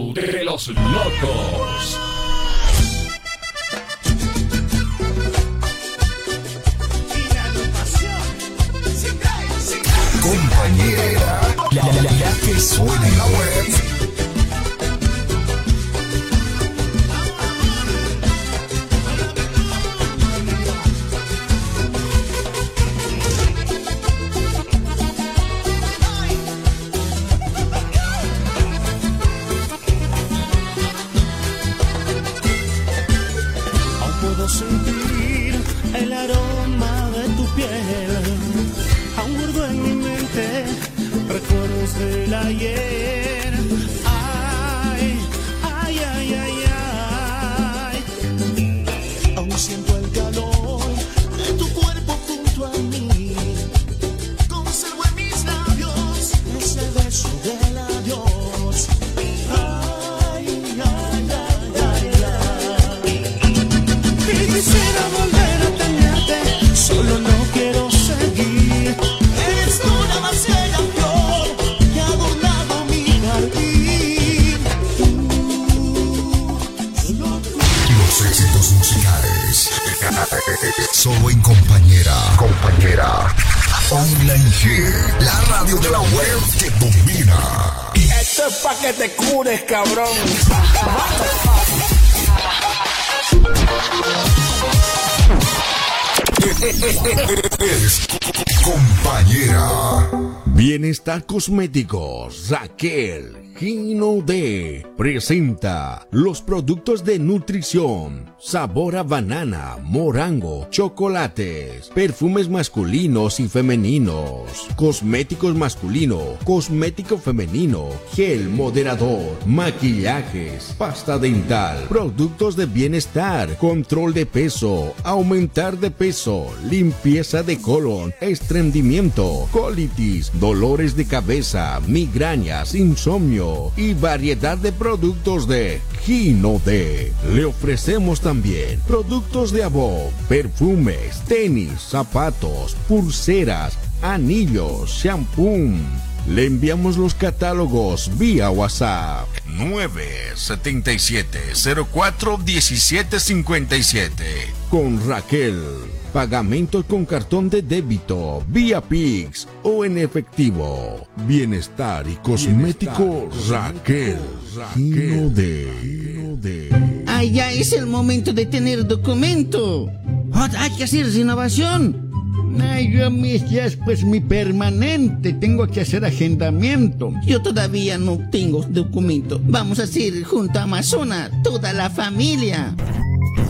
show de los locos. Compañera, la, la, la, la que suena Cosméticos, Raquel Gino D presenta los productos de nutrición, sabor a banana, morango, chocolates, perfumes masculinos y femeninos, cosméticos masculino, cosmético femenino, gel moderador, maquillajes, pasta dental, productos de bienestar, control de peso, aumentar de peso, limpieza de colon, estreñimiento, colitis, dolores de cabeza, migrañas, insomnio y variedad de productos de Gino D. Le ofrecemos también productos de Abo, perfumes, tenis, zapatos, pulseras, anillos, shampoo. Le enviamos los catálogos vía WhatsApp 977 04 1757 con Raquel. Pagamentos con cartón de débito, vía Pix o en efectivo. Bienestar y cosméticos Raquel. Ah, ya es el momento de tener documento. Hay que hacer renovación. Ay, yo mis ya es pues mi permanente. Tengo que hacer agendamiento. Yo todavía no tengo documento. Vamos a hacer junto a Amazona, toda la familia.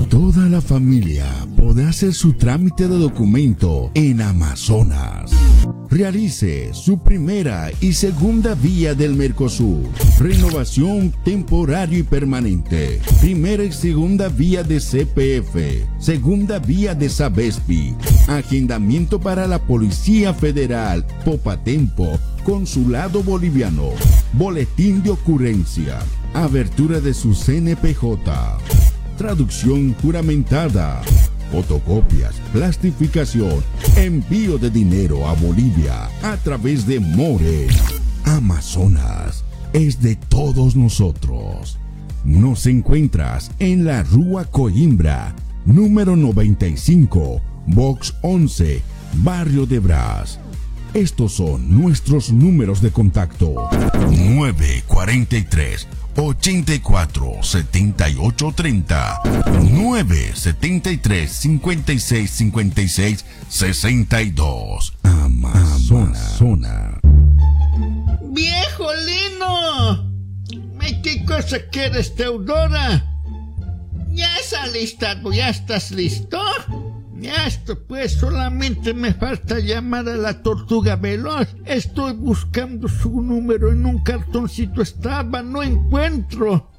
Toda la familia podrá hacer su trámite de documento en Amazonas. Realice su primera y segunda vía del Mercosur. Renovación temporario y permanente. Primera y segunda vía de CPF. Segunda vía de Sabespi. Agendamiento para la Policía Federal. Popatempo. Consulado Boliviano. Boletín de ocurrencia. Abertura de su CNPJ traducción juramentada, fotocopias, plastificación, envío de dinero a Bolivia a través de More. Amazonas es de todos nosotros. Nos encuentras en la Rúa Coimbra, número 95, Box 11, Barrio de Brás. Estos son nuestros números de contacto. 943 84 78 30 973 56 56 62 Amazona. ¡Viejo Lino! ¿Qué cosa quieres, Teodora? Ya listado, ya estás listo. Ya esto, pues solamente me falta llamar a la tortuga veloz. Estoy buscando su número en un cartoncito estaba, no encuentro.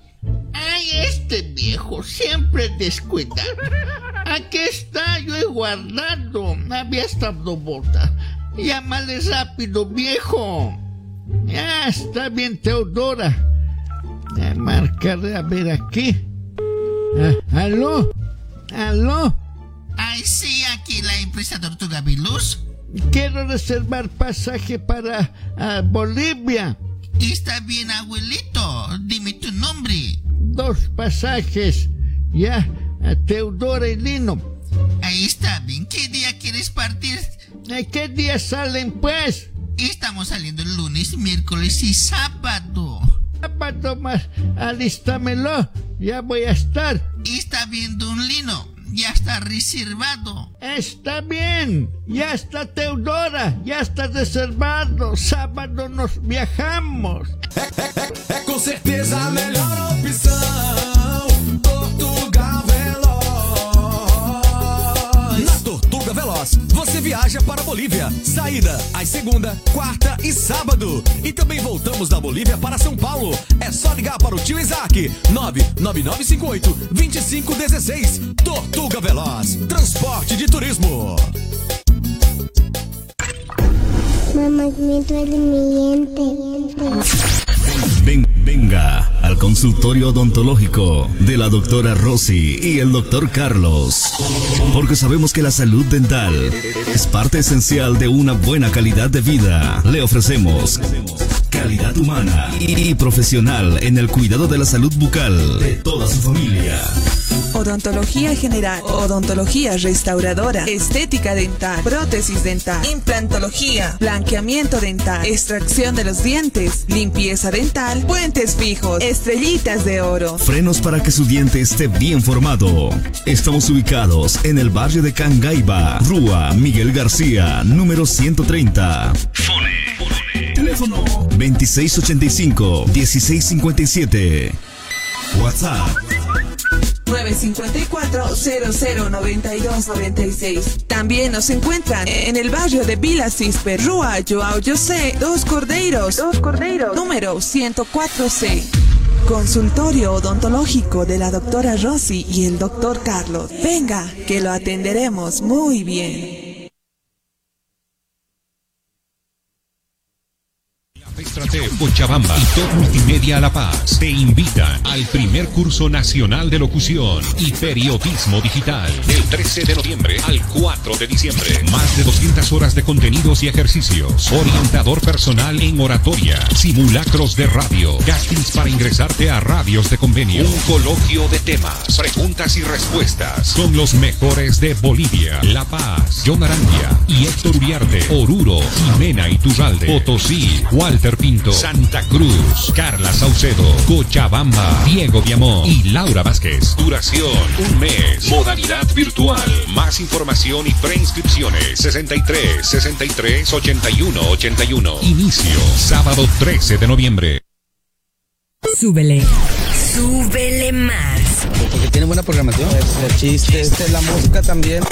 Ay, este viejo siempre descuida. Aquí está, yo he guardado. Había estado bota. Llámale rápido, viejo. Ya está bien, Teodora. Marcaré a ver aquí. Ah, ¿Aló? ¿Aló? Ay, sí, aquí la empresa Tortuga Viluz. Quiero reservar pasaje para ah, Bolivia. Está bien, abuelito. Dime tu nombre. Dos pasajes. Ya, a Teodora y Lino. Ahí está bien. ¿Qué día quieres partir? ¿A qué día salen, pues? Estamos saliendo el lunes, miércoles y sábado. Sábado más, alístamelo. Ya voy a estar. Está bien, don Lino. Ya está reservado. Está bien. Ya está Teodora. Ya está reservado. Sábado nos viajamos. É com certeza a melhor opção. Veloz, você viaja para a Bolívia. Saída às segunda, quarta e sábado. E também voltamos da Bolívia para São Paulo. É só ligar para o tio Isaac. 99958 2516. Tortuga Veloz. Transporte de turismo. Mamá, me mi diente. Ven- venga al consultorio odontológico de la doctora Rosy y el doctor Carlos. Porque sabemos que la salud dental es parte esencial de una buena calidad de vida. Le ofrecemos calidad humana y profesional en el cuidado de la salud bucal de toda su familia. Odontología general, odontología restauradora, estética dental, prótesis dental, implantología, blanqueamiento dental, extracción de los dientes, limpieza dental, puentes fijos, estrellitas de oro. Frenos para que su diente esté bien formado. Estamos ubicados en el barrio de Cangaiba, Rúa Miguel García, número 130. Teléfono 2685-1657. WhatsApp 954-009296. También nos encuentran en el barrio de Villa Cisper, Rúa Joao José, Dos Cordeiros, Dos Cordeiros, número 104C. Consultorio odontológico de la doctora Rosy y el doctor Carlos. Venga, que lo atenderemos muy bien. Estrate Cochabamba y Top Multimedia La Paz te invitan al primer curso nacional de locución y periodismo digital del 13 de noviembre al 4 de diciembre. Más de 200 horas de contenidos y ejercicios. Orientador personal en oratoria, simulacros de radio, castings para ingresarte a radios de convenio, un coloquio de temas, preguntas y respuestas con los mejores de Bolivia, La Paz, John Arandia y Héctor Uriarte, Oruro, Jimena Iturralde, Potosí, Walter Pinto, Santa Cruz, Carla Saucedo, Cochabamba, Diego Viamón y Laura Vázquez. Duración, un mes. Modalidad virtual. Más información y preinscripciones. 63 63 81 81. Inicio, sábado 13 de noviembre. Súbele. Súbele más. Porque tiene buena programación. El chiste, este, la música también.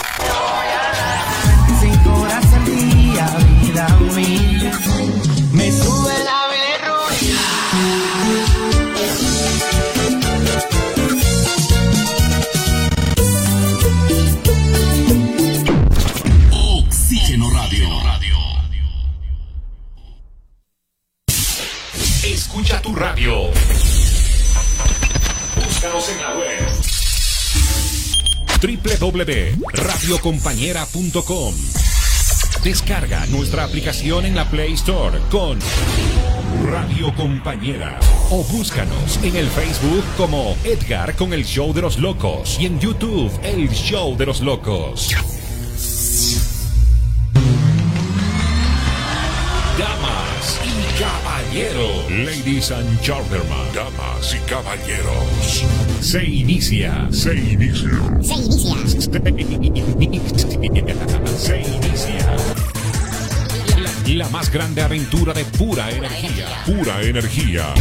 Cinco horas al día, vida mía. Radio. Búscanos en la web www.radiocompañera.com Descarga nuestra aplicación en la Play Store con Radio Compañera o búscanos en el Facebook como Edgar con el Show de los Locos y en YouTube El Show de los Locos. Damas y caballeros. Ladies and gentlemen. Damas y caballeros. Se inicia. Se inicia. Se inicia. Se inicia. La, la más grande aventura de pura energía. Pura energía.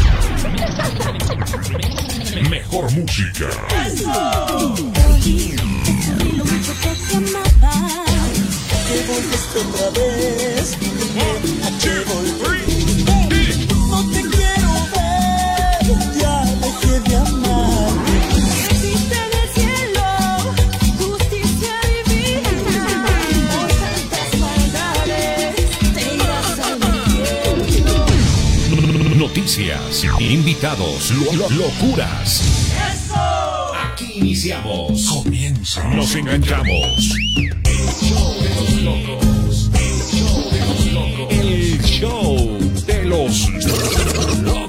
Mejor música. Que volviste otra vez. ¿A qué invitados, lo- lo- locuras. Aquí iniciamos. Comienza. Nos enganchamos. El show de los locos. El show de los locos. No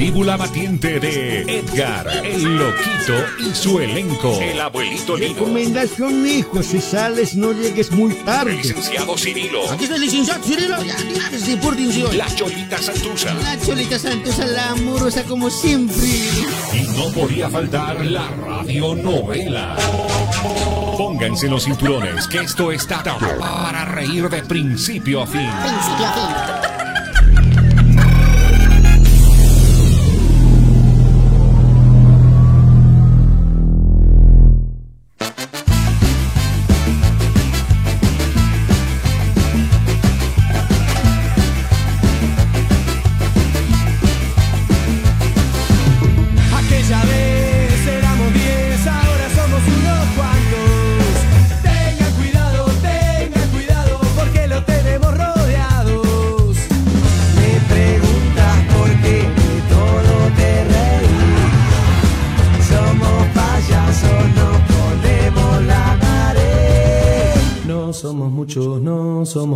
mandíbula batiente de Edgar, el loquito y su elenco. El abuelito Lino. Recomendación, hijo, si sales no llegues muy tarde. Licenciado Cirilo. Aquí está el licenciado Cirilo. Ya, lárguese, pórtense hoy. La Cholita Santusa. La Cholita Santosa, la amorosa como siempre. Y no podía faltar la radionovela. Pónganse los cinturones, que esto está para reír de principio a fin. Principio a fin.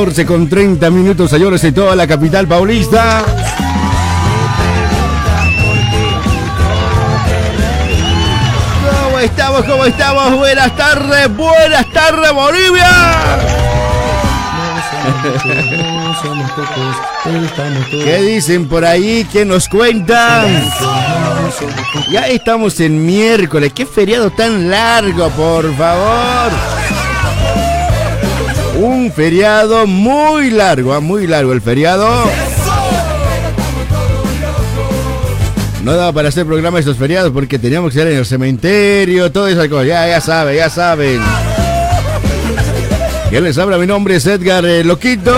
14 con 30 minutos, señores, de toda la capital paulista. ¿Cómo estamos? ¿Cómo estamos? Buenas tardes, buenas tardes, Bolivia. ¿Qué dicen por ahí? ¿Qué nos cuentan? Ya estamos en miércoles. Qué feriado tan largo, por favor. Un feriado muy largo, ah, muy largo el feriado. No daba para hacer programa estos feriados porque teníamos que estar en el cementerio, todo esas cosas. Ya, ya saben, ya saben. ¿Quién les habla? Mi nombre es Edgar eh, Loquito.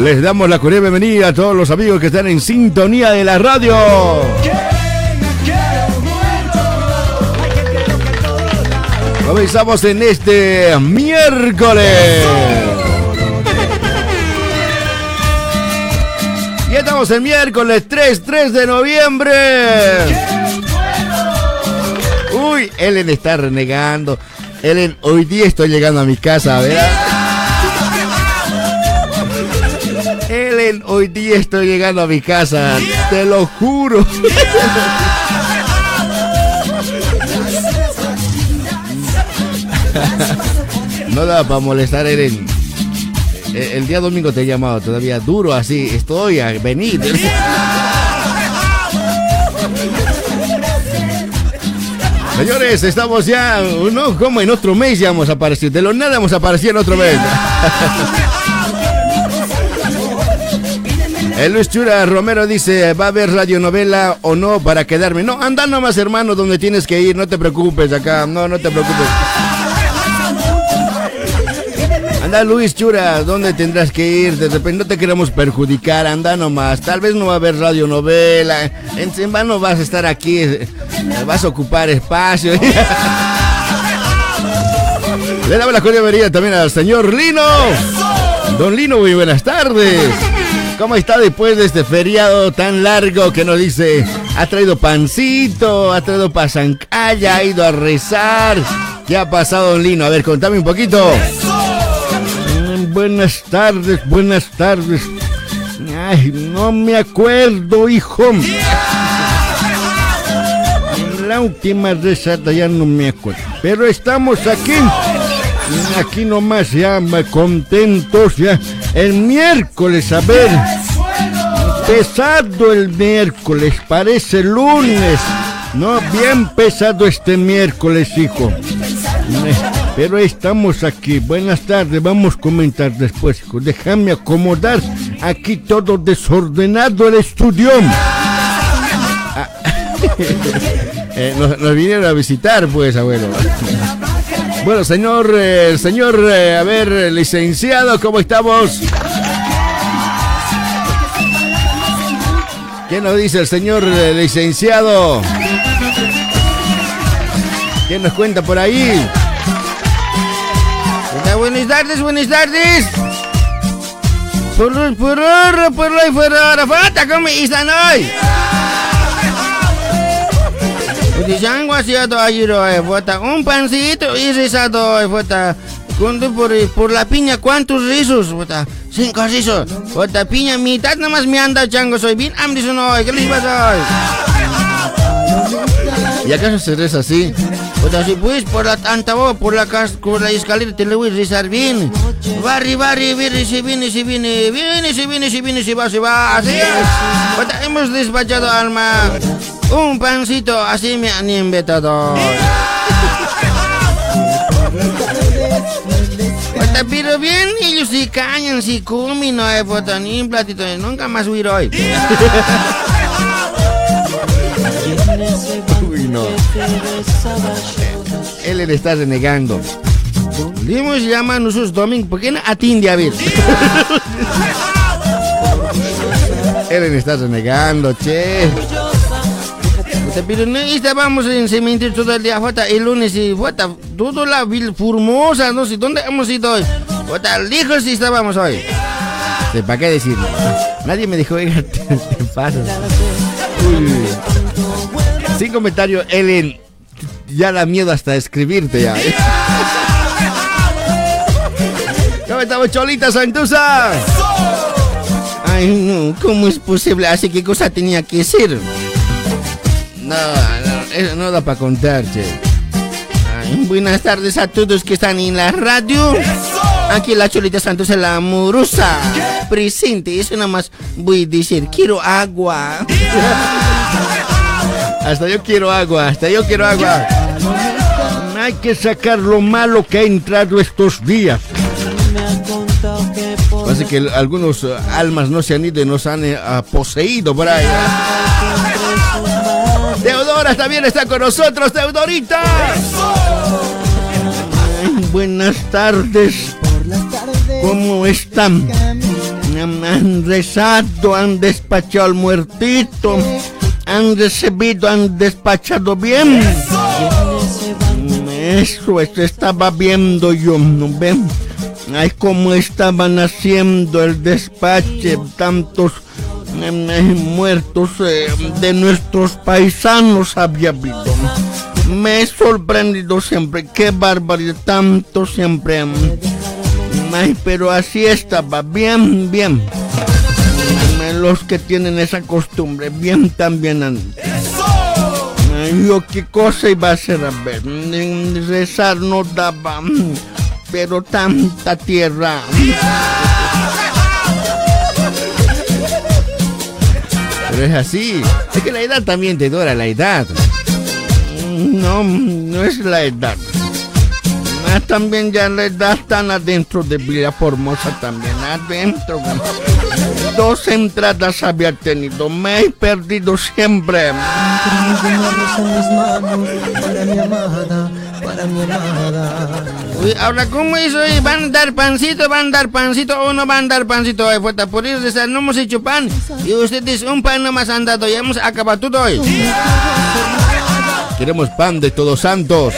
Les damos la cordial bienvenida a todos los amigos que están en sintonía de la radio. Comenzamos en este miércoles. Ya estamos en miércoles 3, 3 de noviembre. Uy, Ellen está renegando. Ellen, hoy día estoy llegando a mi casa, ¿verdad? Ellen, hoy día estoy llegando a mi casa. Te lo juro. No da para molestar, Eren. Eh, El día domingo te he llamado todavía duro así. Estoy a venir. Señores, estamos ya, no como en otro mes ya hemos aparecido. De lo nada hemos aparecido en otro mes. El Luis Chura Romero dice, ¿va a haber radionovela o no para quedarme? No, anda nomás hermano donde tienes que ir, no te preocupes acá, no, no te preocupes. Luis Chura, ¿dónde tendrás que ir? De repente no te queremos perjudicar, anda nomás. Tal vez no va a haber radionovela, en, en vano vas a estar aquí, eh, vas a ocupar espacio. Le damos la cordialidad también al señor Lino. Don Lino, muy buenas tardes. ¿Cómo está después de este feriado tan largo que nos dice? Ha traído pancito, ha traído pasancaya, ha ido a rezar. ¿Qué ha pasado, don Lino? A ver, contame un poquito. Buenas tardes, buenas tardes. Ay, no me acuerdo, hijo. La última rezada ya no me acuerdo. Pero estamos aquí. Aquí nomás ya contentos ya. El miércoles, a ver. Pesado el miércoles, parece lunes. No, bien pesado este miércoles, hijo. Pero estamos aquí. Buenas tardes, vamos a comentar después, hijo. Déjame acomodar aquí todo desordenado el estudio. Ah, eh, nos, vinieron a visitar, pues, abuelo. Bueno, señor, eh, señor, eh, a ver, licenciado, ¿cómo estamos? ¿Qué nos dice el señor licenciado? ¿Qué nos cuenta por ahí? Buenas tardes, buenas tardes. Por por por falta ¿cómo están hoy? A todo ayer hoy, fota un pancito y risado hoy, fota. Cuando por, por la piña, ¿cuántos rizos? Fota, cinco rizos. Fota, piña, mitad nomás me anda chango, soy bien hambre hoy, ¿qué les pasa hoy? ¿Y acaso se así? Fota, si pues por la tanta voz, por la, por la escalera te lo voy a rezar bien. Barri, barri, viene, se viene, se viene, viene, se viene, se viene, se va, se va, así es. Fota, hemos despachado alma. Un pancito, así me han invitado. Pero bien, ellos sí cañan, sí comen, no hay un platito, nunca más huir hoy. Él le está renegando. Dimos llama nosotros domingo, ¿por qué no atiende a ver? Él le está renegando, che. Pero no estábamos en cementerio todo el día, fota, el lunes y fota, toda la vil formosa, no sé, ¿dónde hemos ido hoy? Fota, lejos sí estábamos hoy. ¿Para qué decirlo? Nadie me dijo, oiga, te, te. Uy. Sin comentario, Ellen. Ya da miedo hasta escribirte ya. ¿Cómo estamos, Cholita Santusa? Ay, no, ¿cómo es posible? Así qué cosa tenía que ser. No, no, eso no da para contar, che. Ay, buenas tardes a todos que están en la radio. Aquí la Cholita Santos en la amorosa. Presente, eso nada más voy a decir, quiero agua. Hasta yo quiero agua, hasta yo quiero agua. Hay que sacar lo malo que ha entrado estos días. Parece que algunos eh, almas no se han ido y nos han ah, poseído ahí. Teodora también está con nosotros, Teodorita. Buenas tardes. ¿Cómo están? Han rezado, han despachado al muertito. Han recibido, han despachado bien. Eso, eso estaba viendo yo, ¿no ven? Ay, cómo estaban haciendo el despache tantos em, eh, muertos eh, de nuestros paisanos había habido. Me he sorprendido siempre, qué barbaridad, tanto siempre. em. Ay, pero así estaba, bien, bien. Los que tienen esa costumbre, bien también han. Yo qué cosa iba a hacer, a ver, mm, rezar no daba, mm, pero tanta tierra. Pero es así. Es que la edad también te dura la edad. No, no es la edad. Ah, también ya la edad están adentro de Villa Formosa, también adentro. Dos entradas había tenido, me he perdido siempre. Uy, ahora, ¿cómo hizo hoy? ¿Van a dar pancito? ¿Van a dar pancito o no van a dar pancito hoy? Fuerza, por eso no hemos hecho pan. Y ustedes un pan nomás han dado. Ya hemos acabado todo hoy. Queremos pan de todos santos.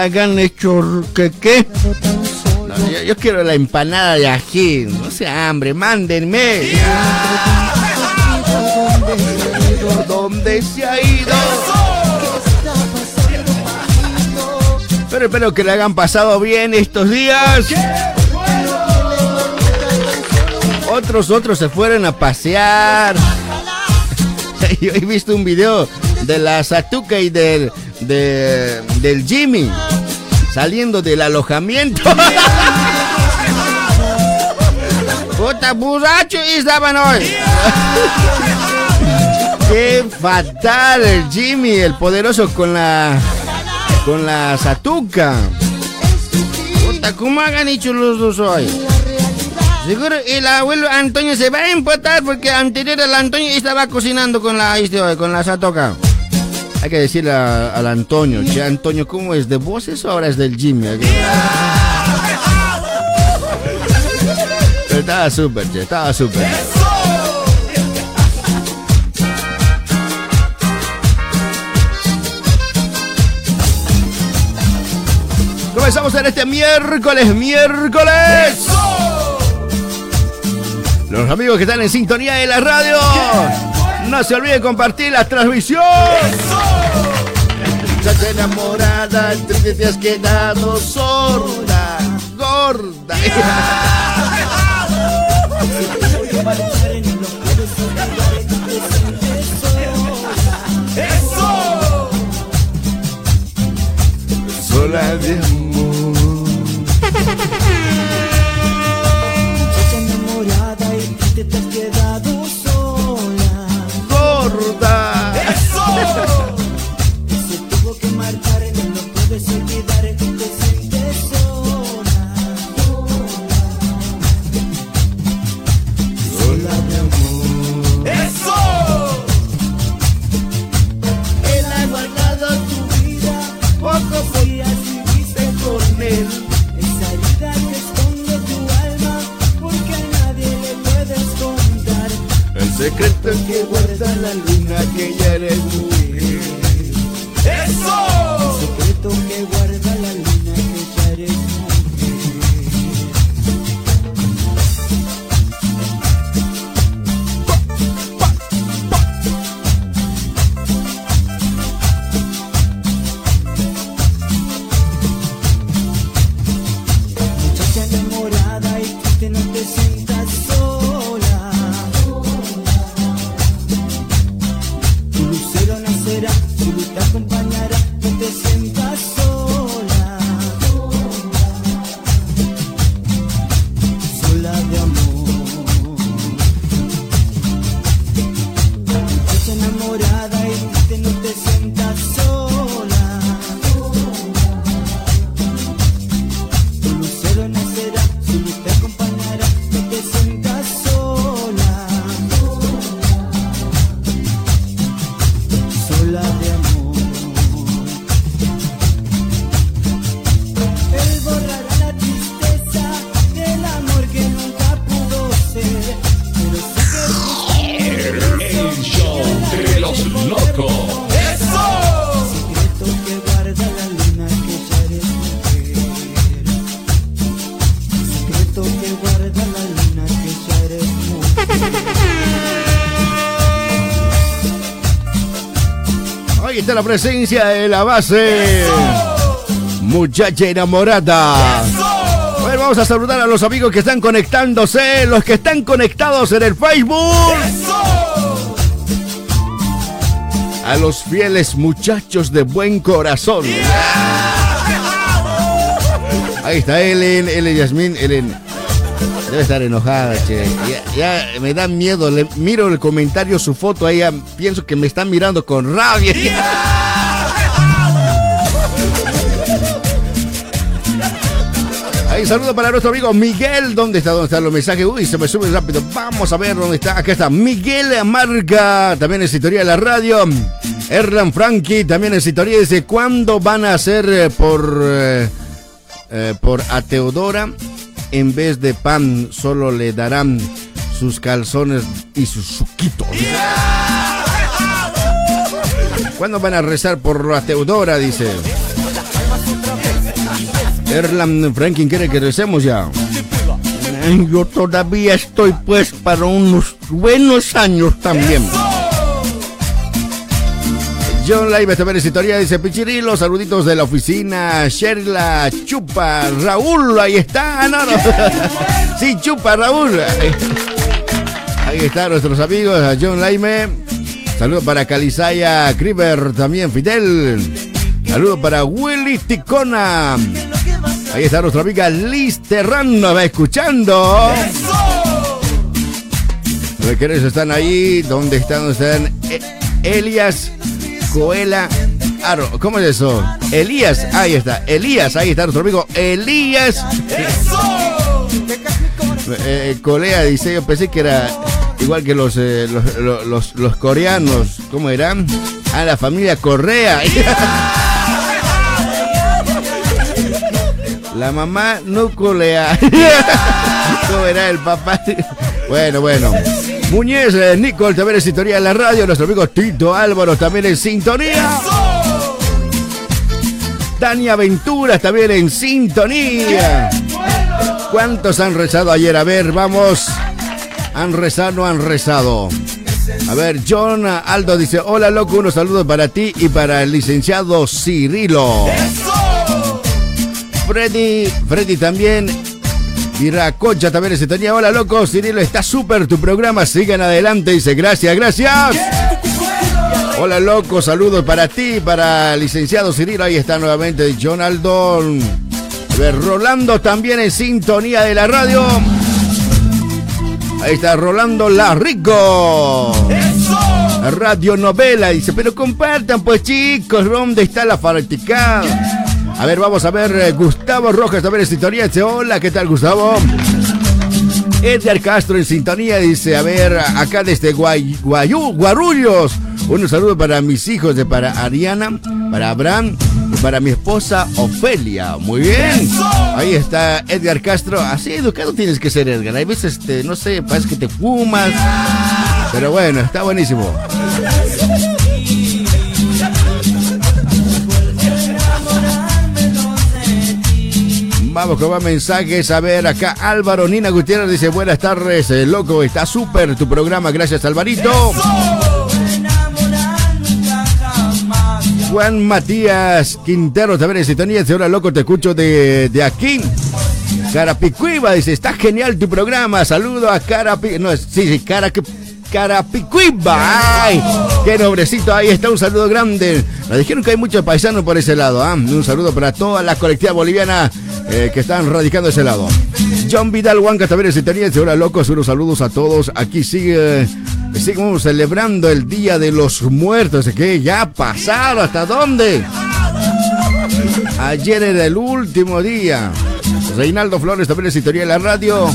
Hagan hecho que qué. Yo, quiero la empanada de ají. No sea hambre, mándenme. ¿Dónde se ha ido? Pero espero que le hayan pasado bien estos días. Otros, otros se fueron a pasear. Yo he visto un video de la Satuca y del, de- del Jimmy saliendo del alojamiento. Puta, borracho estaban hoy. Qué fatal el Jimmy, el poderoso con la con la Satuca. Puta, ¿cómo hagan hecho los dos hoy? Seguro el abuelo Antonio se va a empotar porque anterior el Antonio estaba cocinando con la este con la satoca. Hay que decirle a- al Antonio, che, Antonio, ¿cómo es? ¿De voces o ahora es del Jimmy? Estaba súper, che, estaba súper. Comenzamos en este miércoles, miércoles. Los amigos que están en sintonía de la radio, no se olviden compartir la transmisión. Muchacha enamorada, triste te has quedado sorda, gorda. Sola de guarda la luna que ya eres mujer. La presencia de la base. Muchacha enamorada. Vamos a saludar a los amigos que están conectándose, los que están conectados en el Facebook. A los fieles muchachos de buen corazón. Ahí está Ellen, Ellen Yasmín, Ellen. Debe estar enojada, che. Ya, ya me da miedo. Le miro el comentario, su foto, ahí pienso que me están mirando con rabia. Ahí saludo para nuestro amigo Miguel. ¿Dónde está? ¿Dónde están los mensajes? Uy, se me sube rápido. Vamos a ver dónde está. Acá está Miguel Marga. También en sintonía de la radio. Erlan Frankie. También en sintonía. Dice: ¿Cuándo van a hacer eh, por, eh, eh, por a Teodora? En vez de pan, solo le darán sus calzones y sus suquitos. ¿Cuándo van a rezar por la Teodora? Dice. Erlan Franklin quiere que recemos ya. Yo todavía estoy pues para unos buenos años también. John Live es historia, dice Pichirilo, saluditos de la oficina, Sherla, Chupa, Raúl, ahí está, no, no. Sí, Chupa, Raúl. Ahí están nuestros amigos, a John Laime. Saludos para Calizaya, Kriber, también Fidel. Saludos para Willy Ticona. Ahí está nuestra amiga Liz Terrano, va escuchando. Están ahí, ¿dónde están? ¿Dónde están? E- Elias Coela Aro. ¿Cómo es eso? Elías, ahí está. Elías, ahí está nuestro amigo Elías. Eh, Colea dice, yo pensé que era igual que los, eh, los, los- los- los coreanos. ¿Cómo eran? Ah, la familia Correa. La mamá no colea. ¿Cómo era el papá? Bueno, bueno. Muñez, eh, Nicole también en sintonía en la radio. Nuestro amigo Tito Álvaro también en sintonía. Dani Aventuras también en sintonía. ¿Cuántos han rezado ayer? A ver, vamos. ¿Han rezado o no han rezado? A ver, John Aldo dice, hola loco, unos saludos para ti y para el licenciado Cirilo. Freddy, Freddy también. Viracocha también en sintonía. Hola loco, Cirilo, está súper tu programa. Sigan adelante, dice, gracias, gracias. Hola loco, saludos para ti, para el licenciado Cirilo. Ahí está nuevamente John Aldón. A ver, Rolando también en sintonía de la radio. Ahí está Rolando La Rico. Radio novela. Dice, pero compartan pues chicos, ¿dónde está la fanaticada? A ver, vamos a ver, eh, Gustavo Rojas también en sintonía. Dice, hola, ¿qué tal Gustavo? Edgar Castro en sintonía dice, a ver, acá desde Guay, Guayú, Guarullos. Un saludo para mis hijos, de para Ariana, para Abraham y para mi esposa Ofelia. Muy bien. Ahí está Edgar Castro. Así educado tienes que ser, Edgar. Hay veces, este, no sé, parece que te fumas. Pero bueno, está buenísimo. Vamos con más mensajes. A ver, acá Álvaro Nina Gutiérrez dice: Buenas tardes, eh, loco. Está súper tu programa. Gracias, Alvarito. Juan Matías Quintero también en sintonía. Dice: Hola, loco, te escucho de, de aquí. Carapicuiba dice: Está genial tu programa. Saludo a Carapi. No, sí, sí, Carapi. Carapicuiba. ¡Ay! ¡Qué nombrecito! Ahí está un saludo grande. Nos dijeron que hay muchos paisanos por ese lado. ¿ah? Un saludo para toda la colectiva boliviana eh, que están radicando ese lado. John Vidal Huanca también. Dice, Hola locos, unos saludos a todos. Aquí sigue, seguimos celebrando el Día de los Muertos. que ya ha pasado? ¿Hasta dónde? Ayer era el último día. Reinaldo Flores también en sintonía en la radio.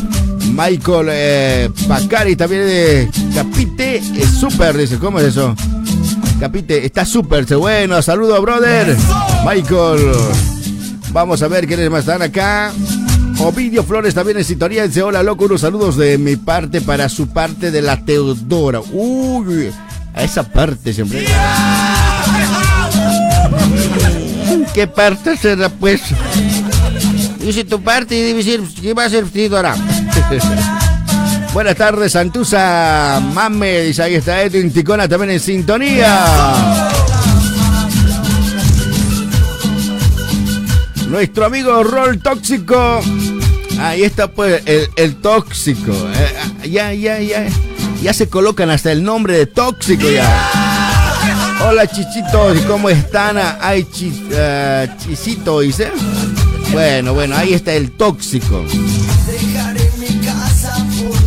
Michael eh, Pacari también de Capite es super, dice, ¿cómo es eso? Capite, está súper, dice, bueno, saludo, brother. Michael, vamos a ver quiénes más están acá. Ovidio Flores también en sintonía, dice, hola, loco, unos saludos de mi parte para su parte de la Teodora. Uy, a esa parte siempre. ¿Qué parte será, pues? Dice tu parte y ser, ¿qué va a ser Teodora? Buenas tardes, Santusa Mame. Dice, ahí está Edwin Ticona también en sintonía. Nuestro amigo Rol Tóxico. Ahí está pues el, tóxico. Eh, ya, ya, ya. Ya se colocan hasta el nombre de tóxico ya. Hola chichitos, ¿y cómo están? Ah, Ay, chi- chisito, dice. Bueno, bueno, ahí está el tóxico.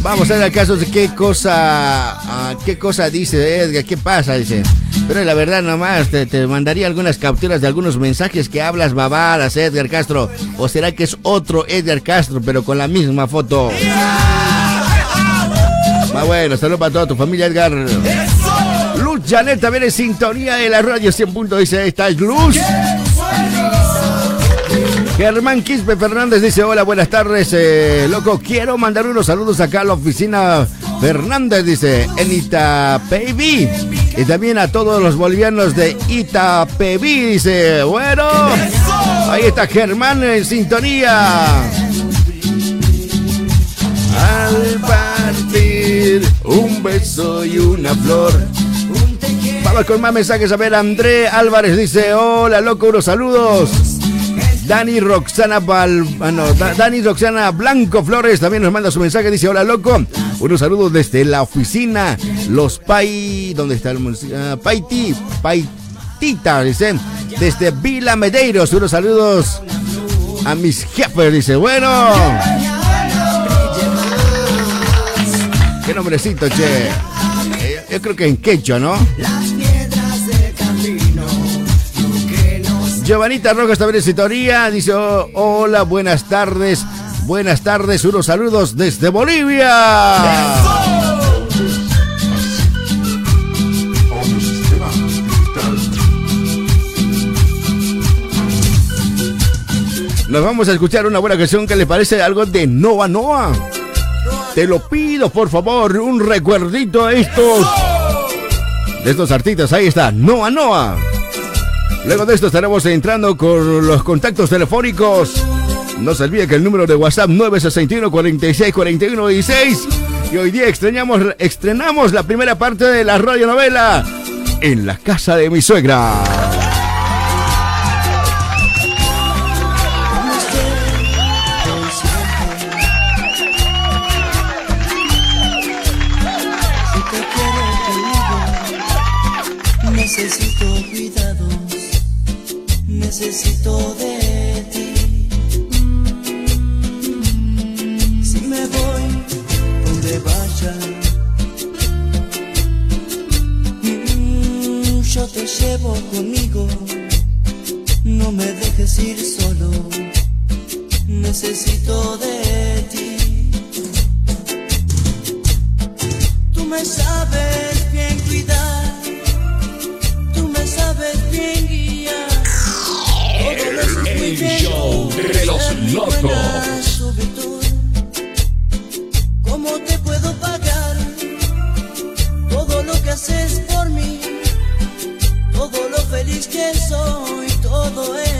Vamos a ver al caso de qué cosa, ah, qué cosa dice Edgar, qué pasa, dice. Pero la verdad nomás te, te mandaría algunas capturas de algunos mensajes que hablas babadas, Edgar Castro. ¿O será que es otro Edgar Castro, pero con la misma foto? Va bueno, saludos para toda tu familia, Edgar. Luz Janet también sintonía de la radio 100 puntos, dice, esta es Luz. Germán Quispe Fernández dice, hola, buenas tardes, eh, loco, quiero mandar unos saludos acá a la oficina Fernández, dice, en Itapevi. Y también a todos los bolivianos de Itapevi, dice, bueno, ahí está Germán en sintonía. Al partir un beso y una flor. Vamos con más mensajes. A ver, André Álvarez dice: Hola, loco, unos saludos. Dani Roxana Val, ah, Blanco Flores también nos manda su mensaje. Dice: Hola, loco. Unos saludos desde la oficina. Los Pai. ¿Dónde está el? Ah, Paiti. Paitita, dice. Desde Vila Medeiros. Unos saludos a mis jefes. Dice: Bueno. Qué nombrecito, che. Eh, Yo creo que en quechua, ¿no? Giovanita Rojas también en sintonía. Dice, "Oh, hola, buenas tardes. Buenas tardes, unos saludos desde Bolivia. Nos vamos a escuchar una buena canción que le parece algo de Noa Noa. Te lo pido, por favor, un recuerdito a estos. De estos artistas, ahí está, Noa Noa. Luego de esto estaremos entrando con los contactos telefónicos. No se olvide que el número de WhatsApp 961 46 41 16. Y hoy día extrañamos, estrenamos la primera parte de la radionovela En la casa de mi suegra. Necesito de ti. Si me voy donde vaya, mm, yo te llevo conmigo. No me dejes ir solo, necesito de ti. Tú me sabes de los locos. ¿Cómo te puedo pagar todo lo que haces por mí? Todo lo feliz que soy, todo este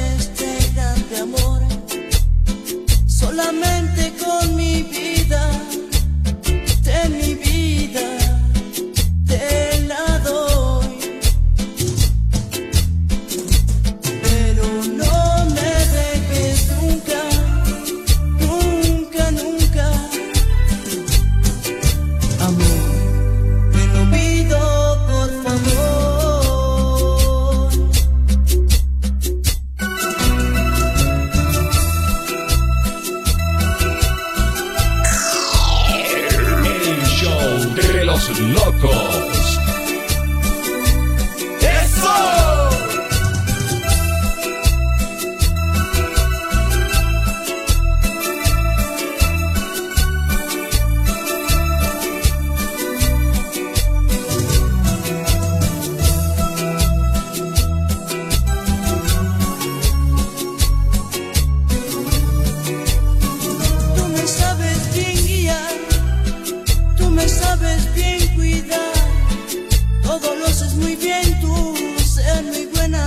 muy bien tú, ser muy buena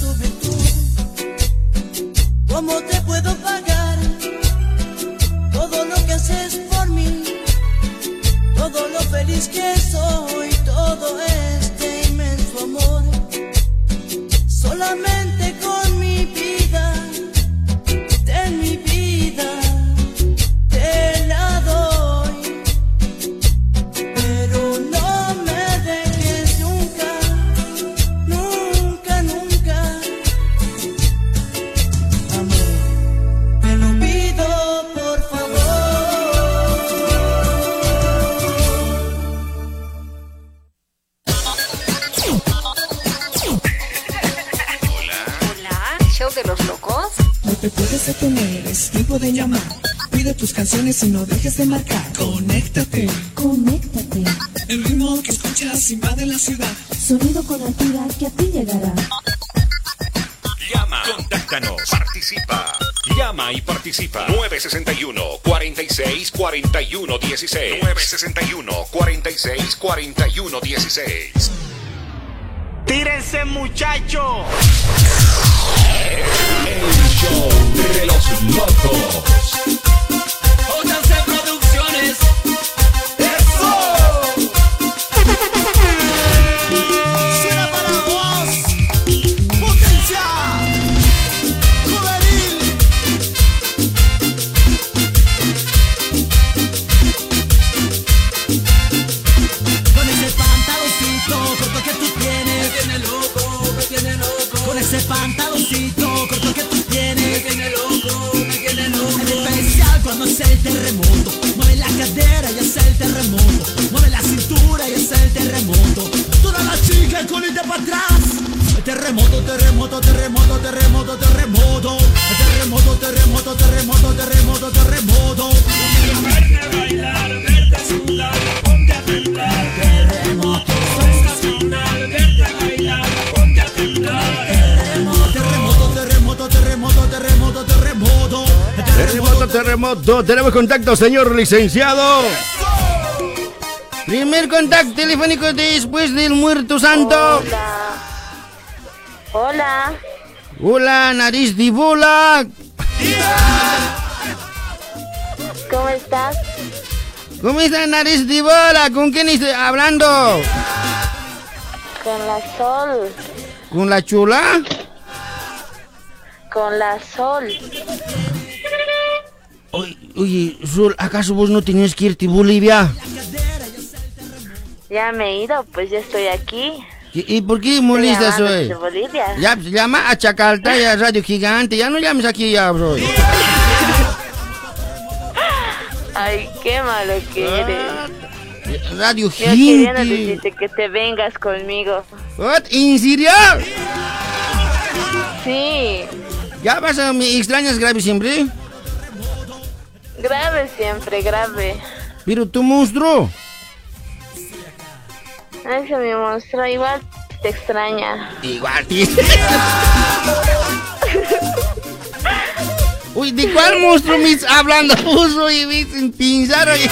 tu virtud. ¿Cómo te puedo pagar todo lo que haces por mí? Todo lo feliz que soy, todo este canciones y no dejes de marcar. Conéctate. Conéctate. El ritmo que escuchas invade la ciudad. Sonido con altura que a ti llegará. Llama, contáctanos, participa. Llama y participa. 961 46 41 16. 961 46 41 16. Tírense, muchachos. El show de los locos. Ocean 7 Tenemos contacto, señor licenciado. Primer contacto telefónico después del muerto santo. Hola. Hola, nariz de bola. ¿Cómo estás? ¿Cómo está nariz de bola? ¿Con quién estoy hablando? Con la sol. ¿Con la chula? Con la sol. Oye, Sol, ¿acaso vos no tenías que irte a Bolivia? Ya me he ido, pues ya estoy aquí. ¿Y, y por qué molestas hoy? desde Bolivia. Ya, pues, llama a Chacalta y a Radio Gigante. Ya no llames aquí ya, bro. Ay, qué malo que Ah, eres. Radio Yo Gigante. decirte que te vengas conmigo. What? ¿En serio? Sí, ¿Ya vas a me extrañas grave siempre? Grave siempre, grave. Pero tu monstruo. Ese mi monstruo igual te extraña. Igual, tío. Uy, ¿de cuál monstruo me hablando? Puso y me sin pinzar. Ay,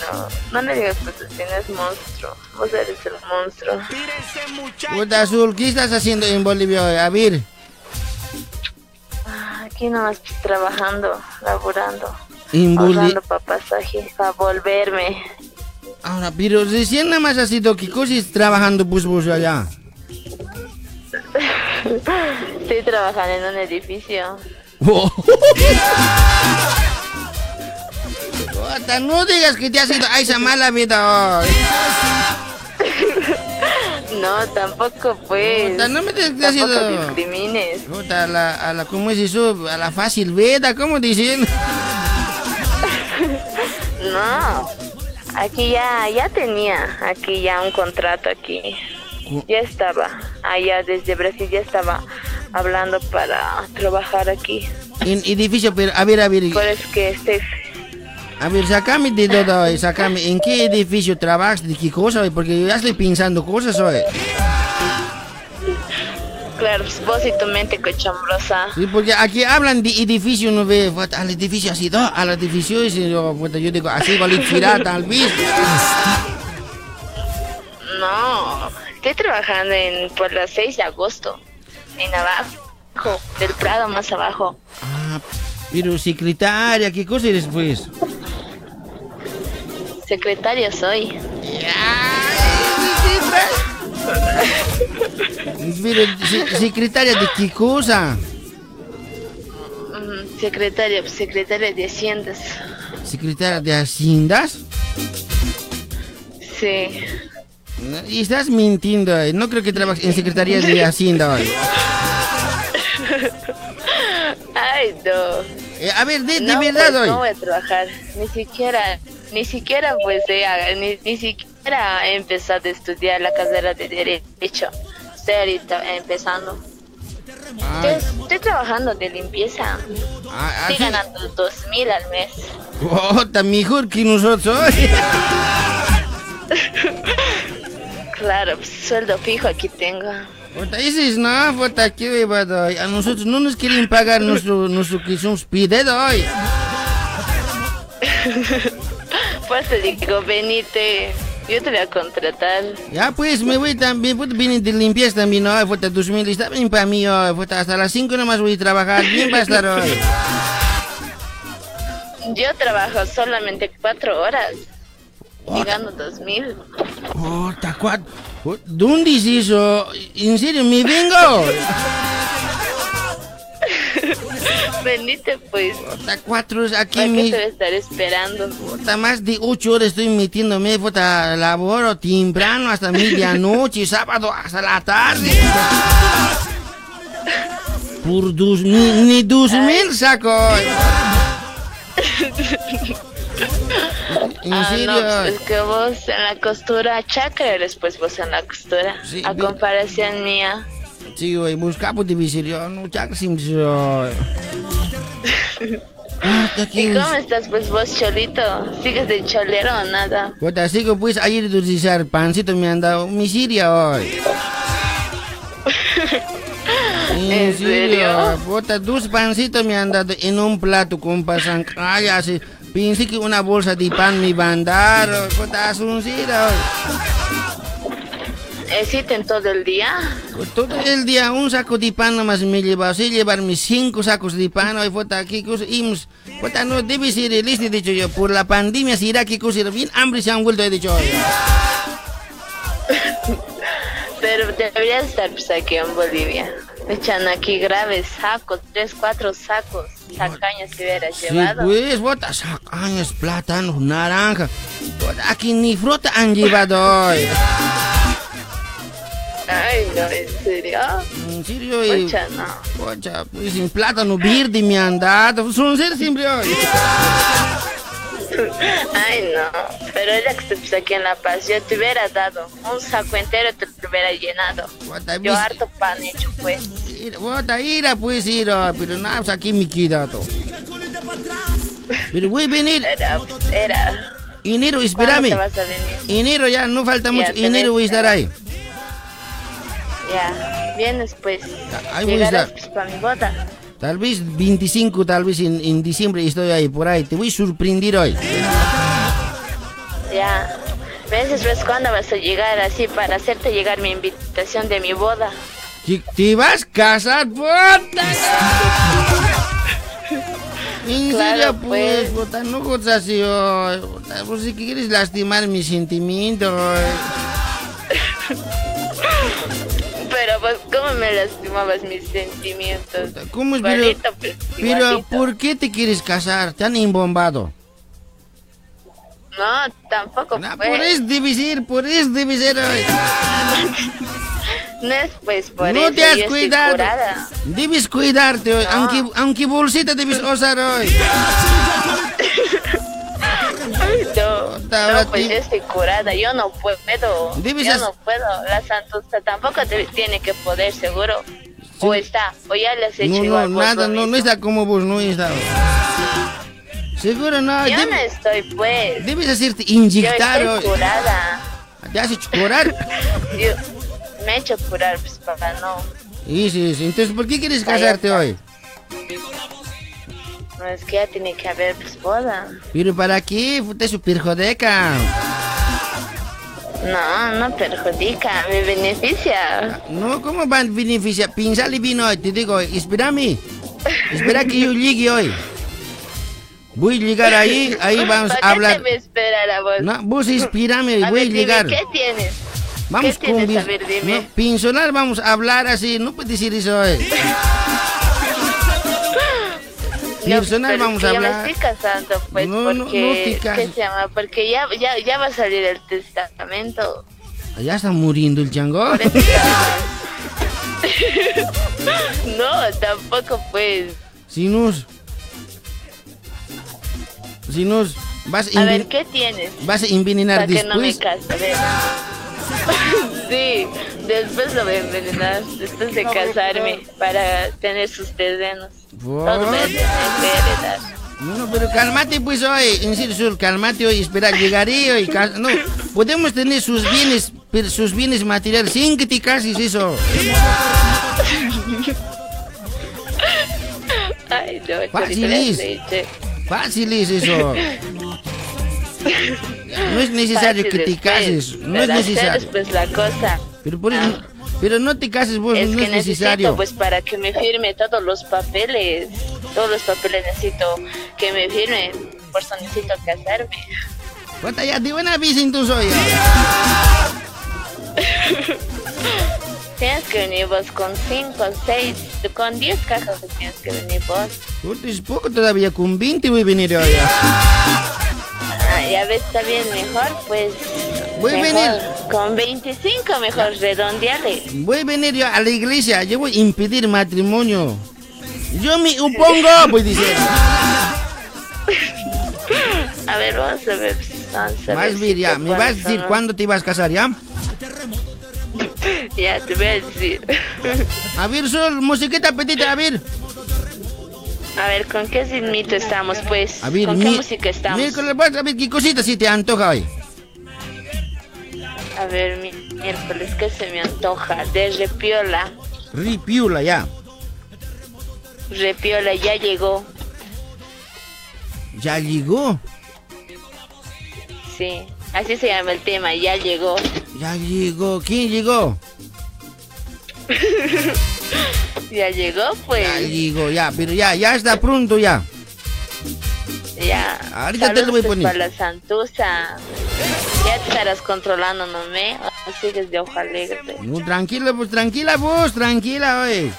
no. No le digas que tú tienes monstruo. Vos eres el monstruo. Puta azul, ¿qué estás haciendo en Bolivia hoy? A ver. Aquí nomás pues, trabajando, Boli- Ahorrando para pasaje, para volverme. Ahora, pero recién nada más has sido que cosas trabajando bus bus allá. Estoy trabajando en un edificio. Puta, no digas que te has ido a esa mala vida hoy. No, tampoco pues. Puta, no me te, te has Tampoco discrimines. Puta, a la, a la, ¿cómo es eso? A la fácil vida, ¿cómo dicen? No. Aquí ya, ya tenía, aquí ya un contrato aquí. Ya estaba, allá desde Brasil ya estaba hablando para trabajar aquí. En edificio, pero a ver, a ver. Por eso que este, A ver, sacame de todo hoy, sacame. ¿En qué edificio trabajas? ¿De qué cosa hoy? Porque yo ya estoy pensando cosas hoy. claro, pues vos y tu mente cochambrosa. Sí, porque aquí hablan de edificio, no ve, al edificio así, ¿no? al edificio, y yo, yo digo, así va a tal vez. No, estoy trabajando en por las 6 de agosto, en abajo, del Prado más abajo. Ah, pero secretaria, ¿qué cosa eres pues? Secretario soy. Pero, se- secretaria de qué cosa? Secretario, secretaria de Haciendas. ¿Secretaria de Haciendas? Sí. Y estás mintiendo, eh. no creo que trabajes en Secretaría de Hacienda hoy. Ay, no. Eh, a ver, de, de no, verdad pues, hoy. No voy a trabajar, ni siquiera, ni siquiera pues he, ni, ni siquiera he empezado a estudiar la carrera de Derecho. Estoy ahorita empezando. Estoy, estoy trabajando de limpieza. Ah, Estoy sí. ganando dos mil al mes. Oh, está mejor que nosotros. Claro, pues, sueldo fijo aquí tengo. Puta, dices, no, puta, qué huevada. A nosotros no nos quieren pagar nuestro, nuestro que somos hoy. Pues te digo, venite. Yo te voy a contratar. Ya pues, me voy también, puta, vienen de limpieza también, ¿no? Puta, dos mil, está bien para mí, hoy. Puta, hasta las 5 nomás voy a trabajar, bien va a estar hoy. Yo trabajo solamente cuatro horas. Y gano dos mil. Puta, cuatro. ¿Dónde es eso? ¿En serio, me vengo? Venite pues. Puta, cuatro aquí ¿Para qué mi... te voy a estar esperando? Puta, más de ocho horas estoy metiéndome, puta, laboro temprano hasta medianoche, sábado hasta la tarde. Por dos mil, ni dos mil saco. ¿En ah, serio? no, pues es que vos en la costura chacra eres pues vos en la costura. a ve- comparación mía. Sí, güey, buscamos de visirio, no chac simsio. ¿Y cómo estás pues vos cholito? ¿Sigues de cholero o nada? Puta, sigo pues ayer de pancito me han dado miseria hoy. ¿En serio? Puta, dos pancitos me han dado en un plato con pasan. Ay, así. Pensé que una bolsa de pan me iban a dar. Puta. ¿Existen todo el día? Todo el día un saco de pan nomás me lleva. Sí, llevar mis cinco sacos de pan. Hoy, puta, qué cosa. Ims. Puta, no debe ser el este, he dicho yo. Por la pandemia, si irá cosa. Bien hambre se han vuelto, he dicho. Pero deberías estar pues aquí en Bolivia. Me echan aquí graves sacos, tres, cuatro sacos. Sacañas si hubieras Sí, llevado. pues, bota sacañas, plátanos, naranja. Aquí ni fruta han llevado hoy. Ay, no, en serio. En serio, y- Pucha, no. Pocha, pues sin plátano verde me han dado. Son ser siempre hoy. Ay, no. Pero era que estás aquí en La Paz. Yo te hubiera dado un saco entero, te lo hubiera llenado. Yo harto pan hecho, pues. Bota, ira, pues, ira. Pero nada, pues aquí me queda todo. Pero voy a venir. Era, era. Enero, espérame. ¿Cuándo te vas a venir? Enero ya, no falta Ya, mucho. te Enero voy a estar ahí. Ya, vienes pues. ahí voy a estar. pues para mi boda. Tal vez 25, tal vez en, en diciembre estoy ahí, por ahí. Te voy a sorprender hoy. Ya. Me dices cuándo vas a llegar así para hacerte llegar mi invitación de mi boda. ¿Te, te vas a casar, puta? En Claro, pues, pues. puta, no cosas así, puta, pues si quieres lastimar mis sentimientos. Pero pues, ¿cómo me lastimabas mis sentimientos? ¿Cómo es, pero, Igualito, pues, pero, igualito. ¿por qué te quieres casar? Te han embombado. No, tampoco Por pues. eso debe ser, por eso debe ser hoy. No es pues por no eso. te has yo cuidado. Debes cuidarte hoy, aunque, aunque bolsita debes usar hoy. No, ahora no, pues yo estoy curada, yo no puedo, Debes yo no puedo, la santusta tampoco te- tiene que poder, seguro, o está, o ya le has hecho No, no, igual nada, no, no está como vos, no está. Seguro no. Yo debe- no estoy pues, Debes hacerte yo inyectar estoy hoy. curada, ¿Te has hecho curar? yo me he hecho curar pues para no, Sí, sí, sí. Entonces, ¿por qué quieres casarte hoy? No es que ya tiene que haber pues boda, ¿Pero para qué? Puta, eso perjudica. no, no perjudica, me beneficia, No, ¿cómo va a beneficiar? Piénsale bien hoy, te digo, espérame. Espera que yo llegue hoy. Voy a llegar ahí, ahí vamos ¿Para a qué hablar. te me esperar a vos? No, vos espérame, A voy a ver, dime, llegar. ¿qué tienes? Vamos ¿Qué tienes? con A ver, dime. no, personal vamos a hablar así, no puedes decir eso hoy. Personal pero vamos es a que yo hablar. me estoy casando, pues, No, no, no porque... te cases. ¿Qué se llama? Porque ya, ya, ya va a salir el testamento. Ya está muriendo el chango. no, tampoco, pues. Si nos. Si nos. Vas a, A ver, ¿qué tienes? vas a envenenar Para que no me después. case. sí, Después lo voy a envenenar, después de casarme, para tener sus terrenos. Todo me. No, pero cálmate pues hoy, en serio, Sol, cálmate hoy, espera, llegaré hoy, no, podemos tener sus bienes, sus bienes materiales sin que te cases eso. Ay, no, Fácil ahorita es. leche. Fácil es eso. No es necesario que te cases, no es necesario. la cosa. Pero por eso, pero no te cases vos, es no que es necesito, necesario. pues, para que me firme todos los papeles. Todos los papeles necesito que me firme. Por eso necesito casarme. Cuenta ya, de buena visa entonces hoy. Tienes que venir vos con 5, 6, con 10 cajas tienes que venir vos. Es poco todavía, con 20 voy a venir hoy. Ah, ya ves, está bien, mejor, pues. Voy a venir. Con 25, mejor redondeale. Voy a venir yo a la iglesia, yo voy a impedir matrimonio. Yo me opongo, voy a decir. A ver, vamos a ver. Vamos a Vas a si ver ya, me vas a decir cuándo te vas a casar, ¿ya? Ya, te voy a decir. A ver, Sol, musiquita petita, a ver. A ver, ¿con qué ritmito estamos, pues? A ver, ¿Con qué música estamos? miércoles, a ver qué cosita si te antoja hoy. A ver, mi miércoles, ¿qué se me antoja? De repiola. Ripiula, ya. Repiola, ya llegó. Ya llegó. Sí, así se llama el tema, ya llegó. Ya llegó. ¿Quién llegó? Ya llegó, pues. Ya llegó, ya, pero ya, ya está pronto ya. Ya. Ahorita te lo voy a pues, poner. Para la. Ya te estarás controlando, ¿no me? O sigues de hoja alegre. pues. No, tranquila, pues tranquila vos, tranquila, oye.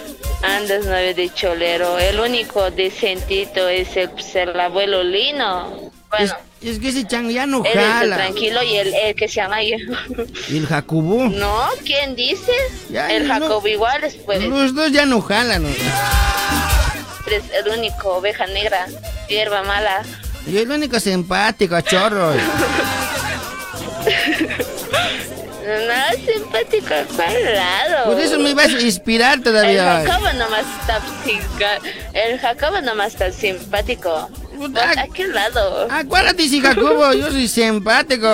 Andas nueve de cholero. El único decentito es el, pues, el abuelo Lino. Bueno, Es que ese chan ya no él es el jala. tranquilo y el, el que se llama yo. ¿Y el Jacobo? ¿No? ¿Quién dices? Ya, el no. Jacobo igual es pues. Los dos ya no jalan. Eres el único oveja negra, hierba mala. Yo el único simpático, chorro. No, simpático a cuál lado. Por eso me vas a inspirar El todavía. Jacobo nomás está El Jacobo nomás está simpático. ¿Vos ¿A qué lado? Acuérdate, si Jacobo, yo soy simpático.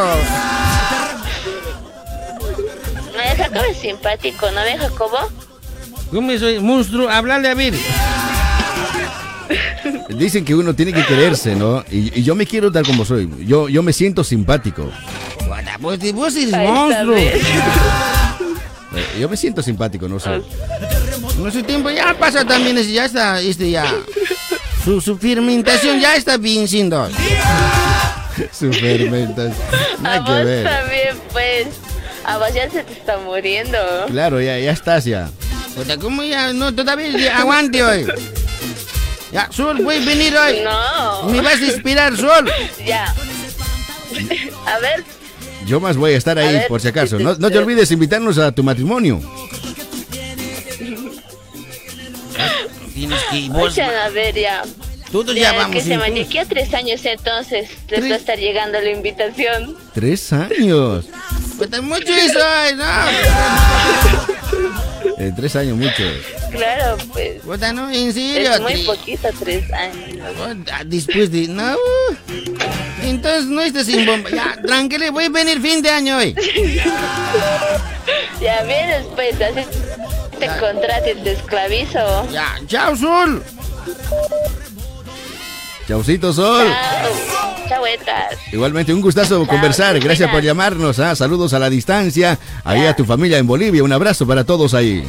No, el Jacobo es simpático, ¿no ve Jacobo? ¿Cómo soy? Monstruo, háblale a ver. Dicen que uno tiene que quererse, ¿no? Y, y yo me quiero tal como soy. Yo, yo me siento simpático. Guarda, Vos, eres monstruo. Eh, Yo me siento simpático, no sé. Nuestro tiempo ya pasa también, ya está, este ya. Su, su fermentación ya está venciendo. Su fermentación. Nada que ver. también, pues. A vos ya se te está muriendo. Claro, ya, ya estás ya. Puta, ¿Cómo ya? No, todavía ya aguante hoy. Ya, Sol, voy a venir hoy. No. Me vas a inspirar, Sol. Ya. A ver, Yo más voy a estar ahí, A ver, por si acaso. te- No, no te olvides invitarnos a tu matrimonio. Tienes que vos. Oigan, a ver ya. Todos ya vamos Que se entonces. me de aquí a tres años entonces les va a estar llegando la invitación. Tres años. Puta, mucho eso, no. Eh, tres años, mucho. Claro, pues. Puta, no, en serio. Es muy poquito, tres años. Después de. No. Entonces no estás sin bomba. Ya, tranquilo, voy a venir fin de año hoy. Ya vienes, pues, así te contrato y te esclavizo. Ya, chao, Sol. Chaucito Sol. Chao. Chao, Edgar. Igualmente, un gustazo conversar. Gracias por llamarnos. ah. Saludos a la distancia. Ahí a tu familia en Bolivia. Un abrazo para todos ahí.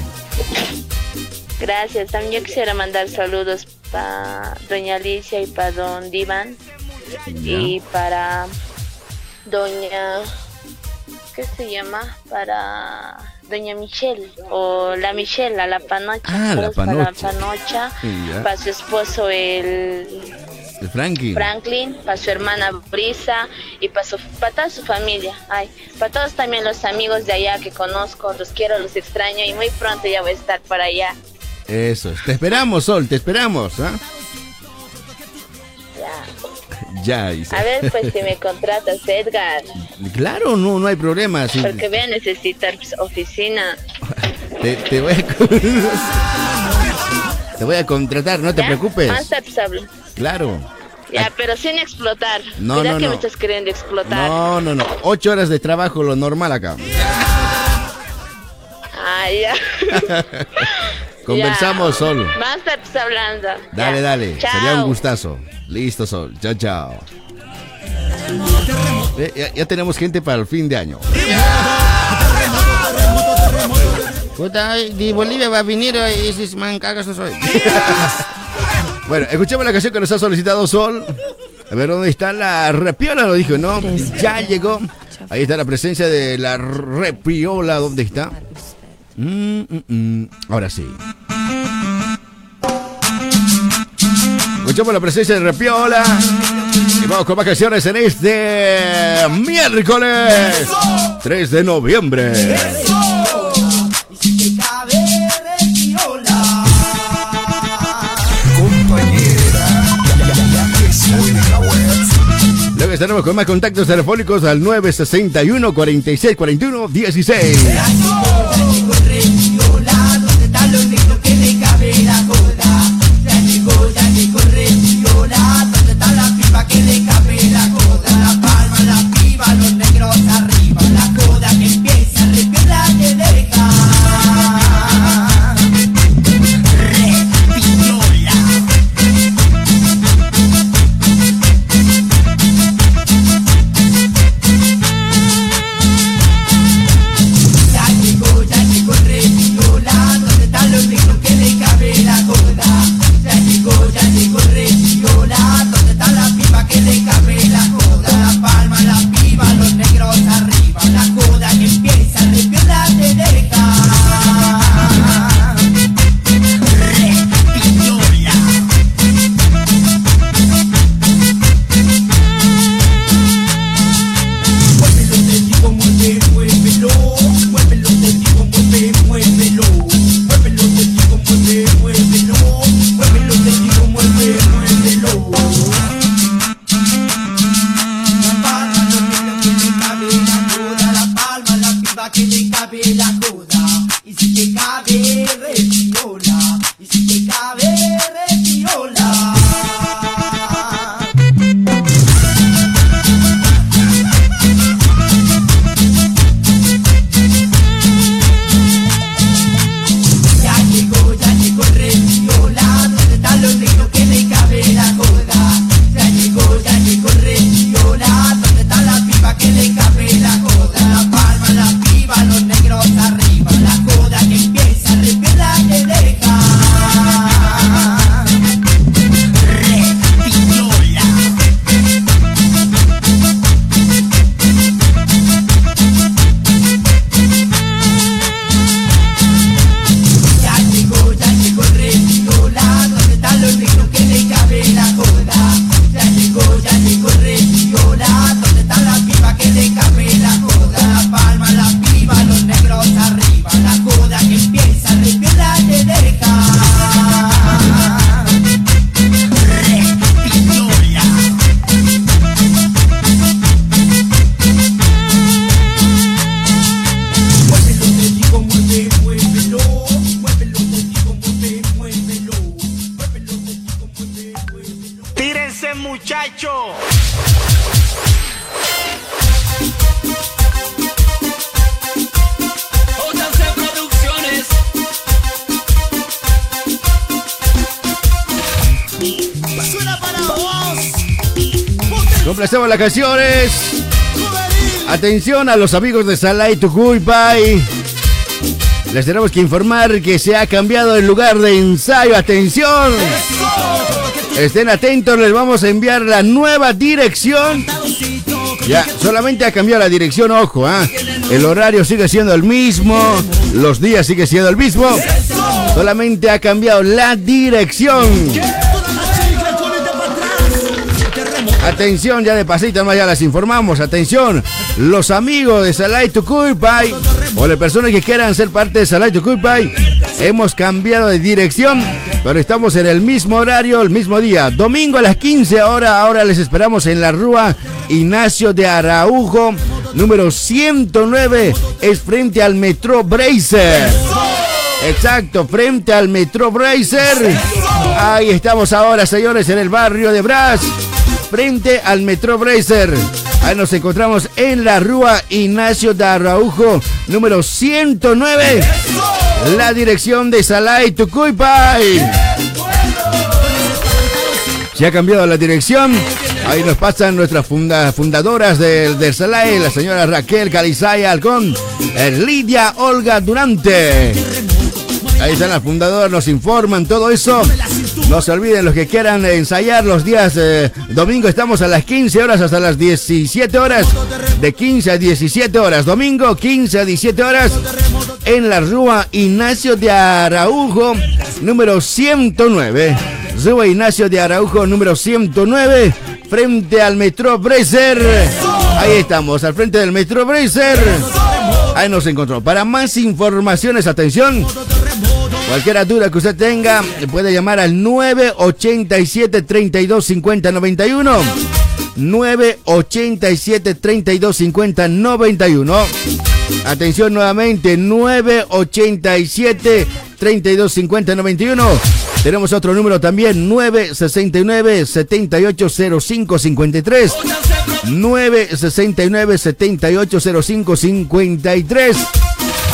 Gracias. También yo quisiera mandar saludos para doña Alicia y para don Divan. Y para doña... ¿Qué se llama? Para doña Michelle. O la Michelle, la, la panocha. Ah, la Saludos para la panocha. panocha. Para su esposo el El Frankie. Franklin, para su hermana Brisa y para, su, para toda su familia. Ay, para todos también los amigos de allá que conozco, los quiero, los extraño y muy pronto ya voy a estar para allá. Eso. Te esperamos, Sol. Te esperamos. ¿ah? Ya. ya, Isa. A ver, pues si me contratas, Edgar. Claro, no, no hay problema. sí. Porque voy a necesitar pues, oficina. Te, te voy a... te voy a contratar, no te ¿Ya? preocupes. Pues, hablo. Claro. Ya, pero sin explotar. No, Mira no, que no. me estás queriendo explotar. No, no, no. Ocho horas de trabajo, lo normal acá. Ah, ya. Conversamos, Ya. Sol. Pues, hablando. Dale, Ya. dale. Chao. Sería un gustazo. Listo, Sol. Chao, chao. Eh, Ya, ya tenemos gente para el fin de año. Puta, de Bolivia va a venir y si man cagas soy. Bueno, escuchemos la canción que nos ha solicitado Sol. A ver dónde está la repiola, lo dijo, ¿no? Ya llegó. Ahí está la presencia de la repiola. ¿Dónde está? Mm, mm, mm. Ahora sí. Escuchamos la presencia de repiola. Y vamos con más canciones en este miércoles 3 de noviembre. Luego estaremos con más contactos telefónicos al 961 46 41 16. Atención a los amigos de Salai Tucuypay. Les tenemos que informar que se ha cambiado el lugar de ensayo. Atención. Estén atentos, les vamos a enviar la nueva dirección. Ya, solamente ha cambiado la dirección, ojo, ¿ah? El horario sigue siendo el mismo, los días sigue siendo el mismo. Solamente ha cambiado la dirección. Atención, ya de pasito más ya las informamos. Atención, los amigos de Salai Tucuypay o las personas que quieran ser parte de Salai Tucuypay, hemos cambiado de dirección. Pero estamos en el mismo horario, el mismo día. Domingo a las 15 horas. Ahora les esperamos en la Rúa Ignacio de Araujo, número 109. Es frente al Metro Bracer. Exacto, frente al Metro Bracer. Ahí estamos ahora, señores, en el barrio de Bras. Frente al Metro Bracer. Ahí nos encontramos en la Rúa Ignacio de número 109. La dirección de Salay Tucuypay. Se ha cambiado la dirección. Ahí nos pasan nuestras funda- fundadoras del, del Salay, la señora Raquel Calizaya Alcón, eh, Lidia Olga Durante. Ahí están las fundadoras, nos informan todo eso. No se olviden los que quieran ensayar los días eh, domingo. Estamos a las 15 horas hasta las 17 horas. De 15 a 17 horas. Domingo 15 a 17 horas. En la Rúa Ignacio de Araujo, número 109. Rúa Ignacio de Araujo, número 109. Frente al Metro Bracer. Ahí estamos, al frente del Metro Bracer. Ahí nos encontró. Para más informaciones, atención. Cualquier duda que usted tenga, puede llamar al 987 32 50 91. 987 32 50 91. Atención nuevamente, 987 32 50 91. Tenemos otro número también, 969 7805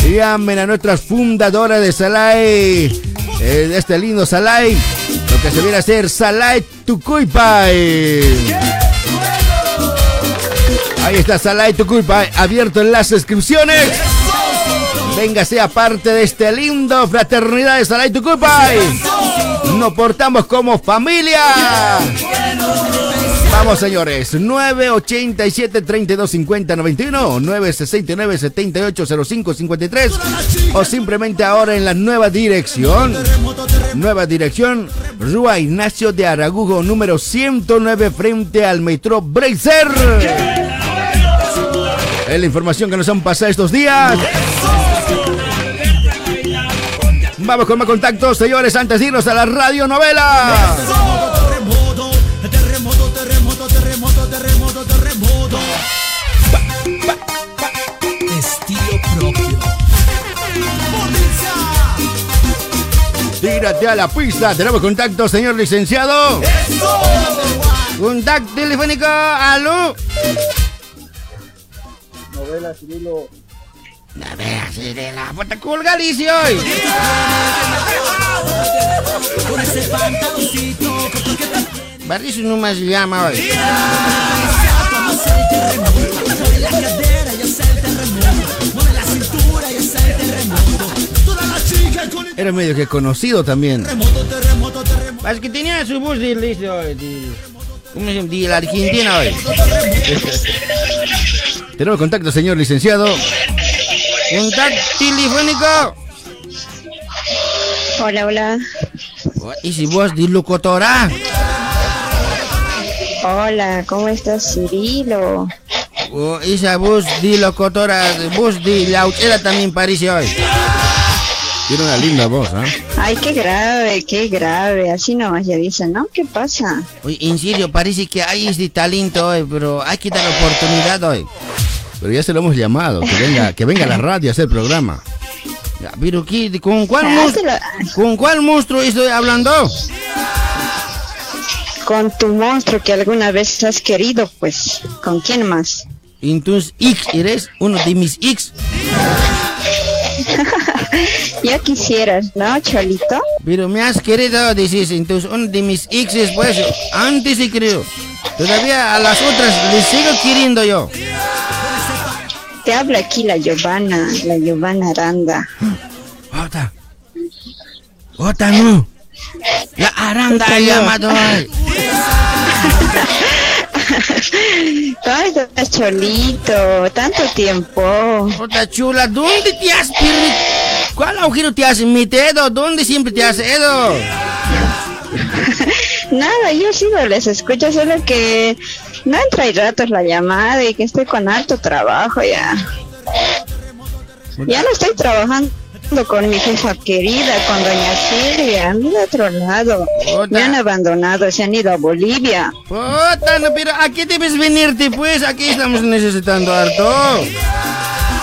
Llamen a nuestras fundadoras de Salai, eh, de este lindo Salai, lo que se viene a hacer Salai Tucuypay. Ahí está Salai Tucuypay, abierto en las inscripciones. Venga, sea parte de este lindo fraternidad de Salai Tucuypay. Nos portamos como familia. Vamos, señores. 987 32 50 91 969 78 05 53 o simplemente ahora en la nueva dirección. Nueva dirección, Rúa Ignacio de Aragujo, número 109, frente al Metro Bracer. Es la información que nos han pasado estos días. Vamos con más contactos, señores, antes de irnos a la radionovela. Tírate a la pista. Tenemos contacto, señor licenciado. Contacto telefónico. Aló. Novela Cirilo. Novela Cirilo. Puta cool Galicia hoy. Con ese pantaloncito, Barrizo no más llama hoy. Era medio que conocido también. terremoto, terremoto, terremoto. Es que tenía su voz de de- ¿Cómo se llama? De la Argentina hoy. Tenemos contacto, señor licenciado. Contacto telefónico. Hola, hola. ¿Y si vos de locutora? Hola, ¿cómo estás, Cirilo? Oh, esa voz de locutora, voz de lauchera también parece hoy. Tiene una linda voz, ¿ah? Ay, qué grave, qué grave. Así nomás ya dicen, ¿no? ¿Qué pasa? Oye, en serio, parece que hay este talento hoy, pero hay que dar oportunidad hoy. Pero ya se lo hemos llamado, que venga, que venga a la radio a hacer programa. Ya, pero ¿qué, ¿con cuál Ah, monstruo, con cuál monstruo estoy hablando? Con tu monstruo que alguna vez has querido, pues. ¿Con quién más? Entonces, X, eres uno de mis X. Ya quisieras, ¿no, Cholito? Pero me has querido, dices, entonces uno de mis exes, pues, antes sí creo. Todavía a las otras les sigo queriendo yo. Te habla aquí la Giovanna, la Giovanna Aranda. Ota. Ota no. La Aranda ha llamado hoy. ¿Cómo estás, Cholito? Tanto tiempo. Ota chula, ¿dónde te has perdido? ¿Cuál agujero te has metido? ¿Dónde siempre te has ido? Nada, yo sigo, les escucho, solo que no entra y ratos la llamada y que estoy con harto trabajo ya. Ya no estoy trabajando ando con mi jefa querida, con doña Silvia, ando de otro lado. Me han abandonado, se han ido a Bolivia. Puta, no, pero aquí debes venirte, pues. Aquí estamos necesitando harto.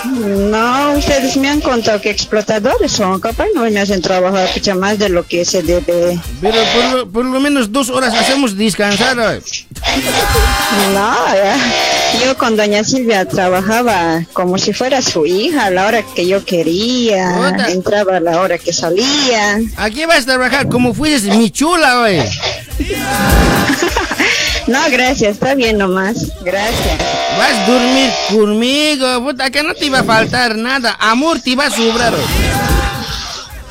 No, ustedes me han contado que explotadores son, capaz no me hacen trabajar mucho más de lo que se debe. Pero por, lo- por lo menos dos horas hacemos descansar. eh. No, ya. yo con doña Silvia trabajaba como si fuera su hija, a la hora que yo quería, entraba a la hora que salía. Aquí vas a trabajar como fueses mi chula, güey. No, gracias, está bien nomás, gracias. Vas a dormir conmigo, puta, que no te iba a faltar nada. Amor te iba a sobrar.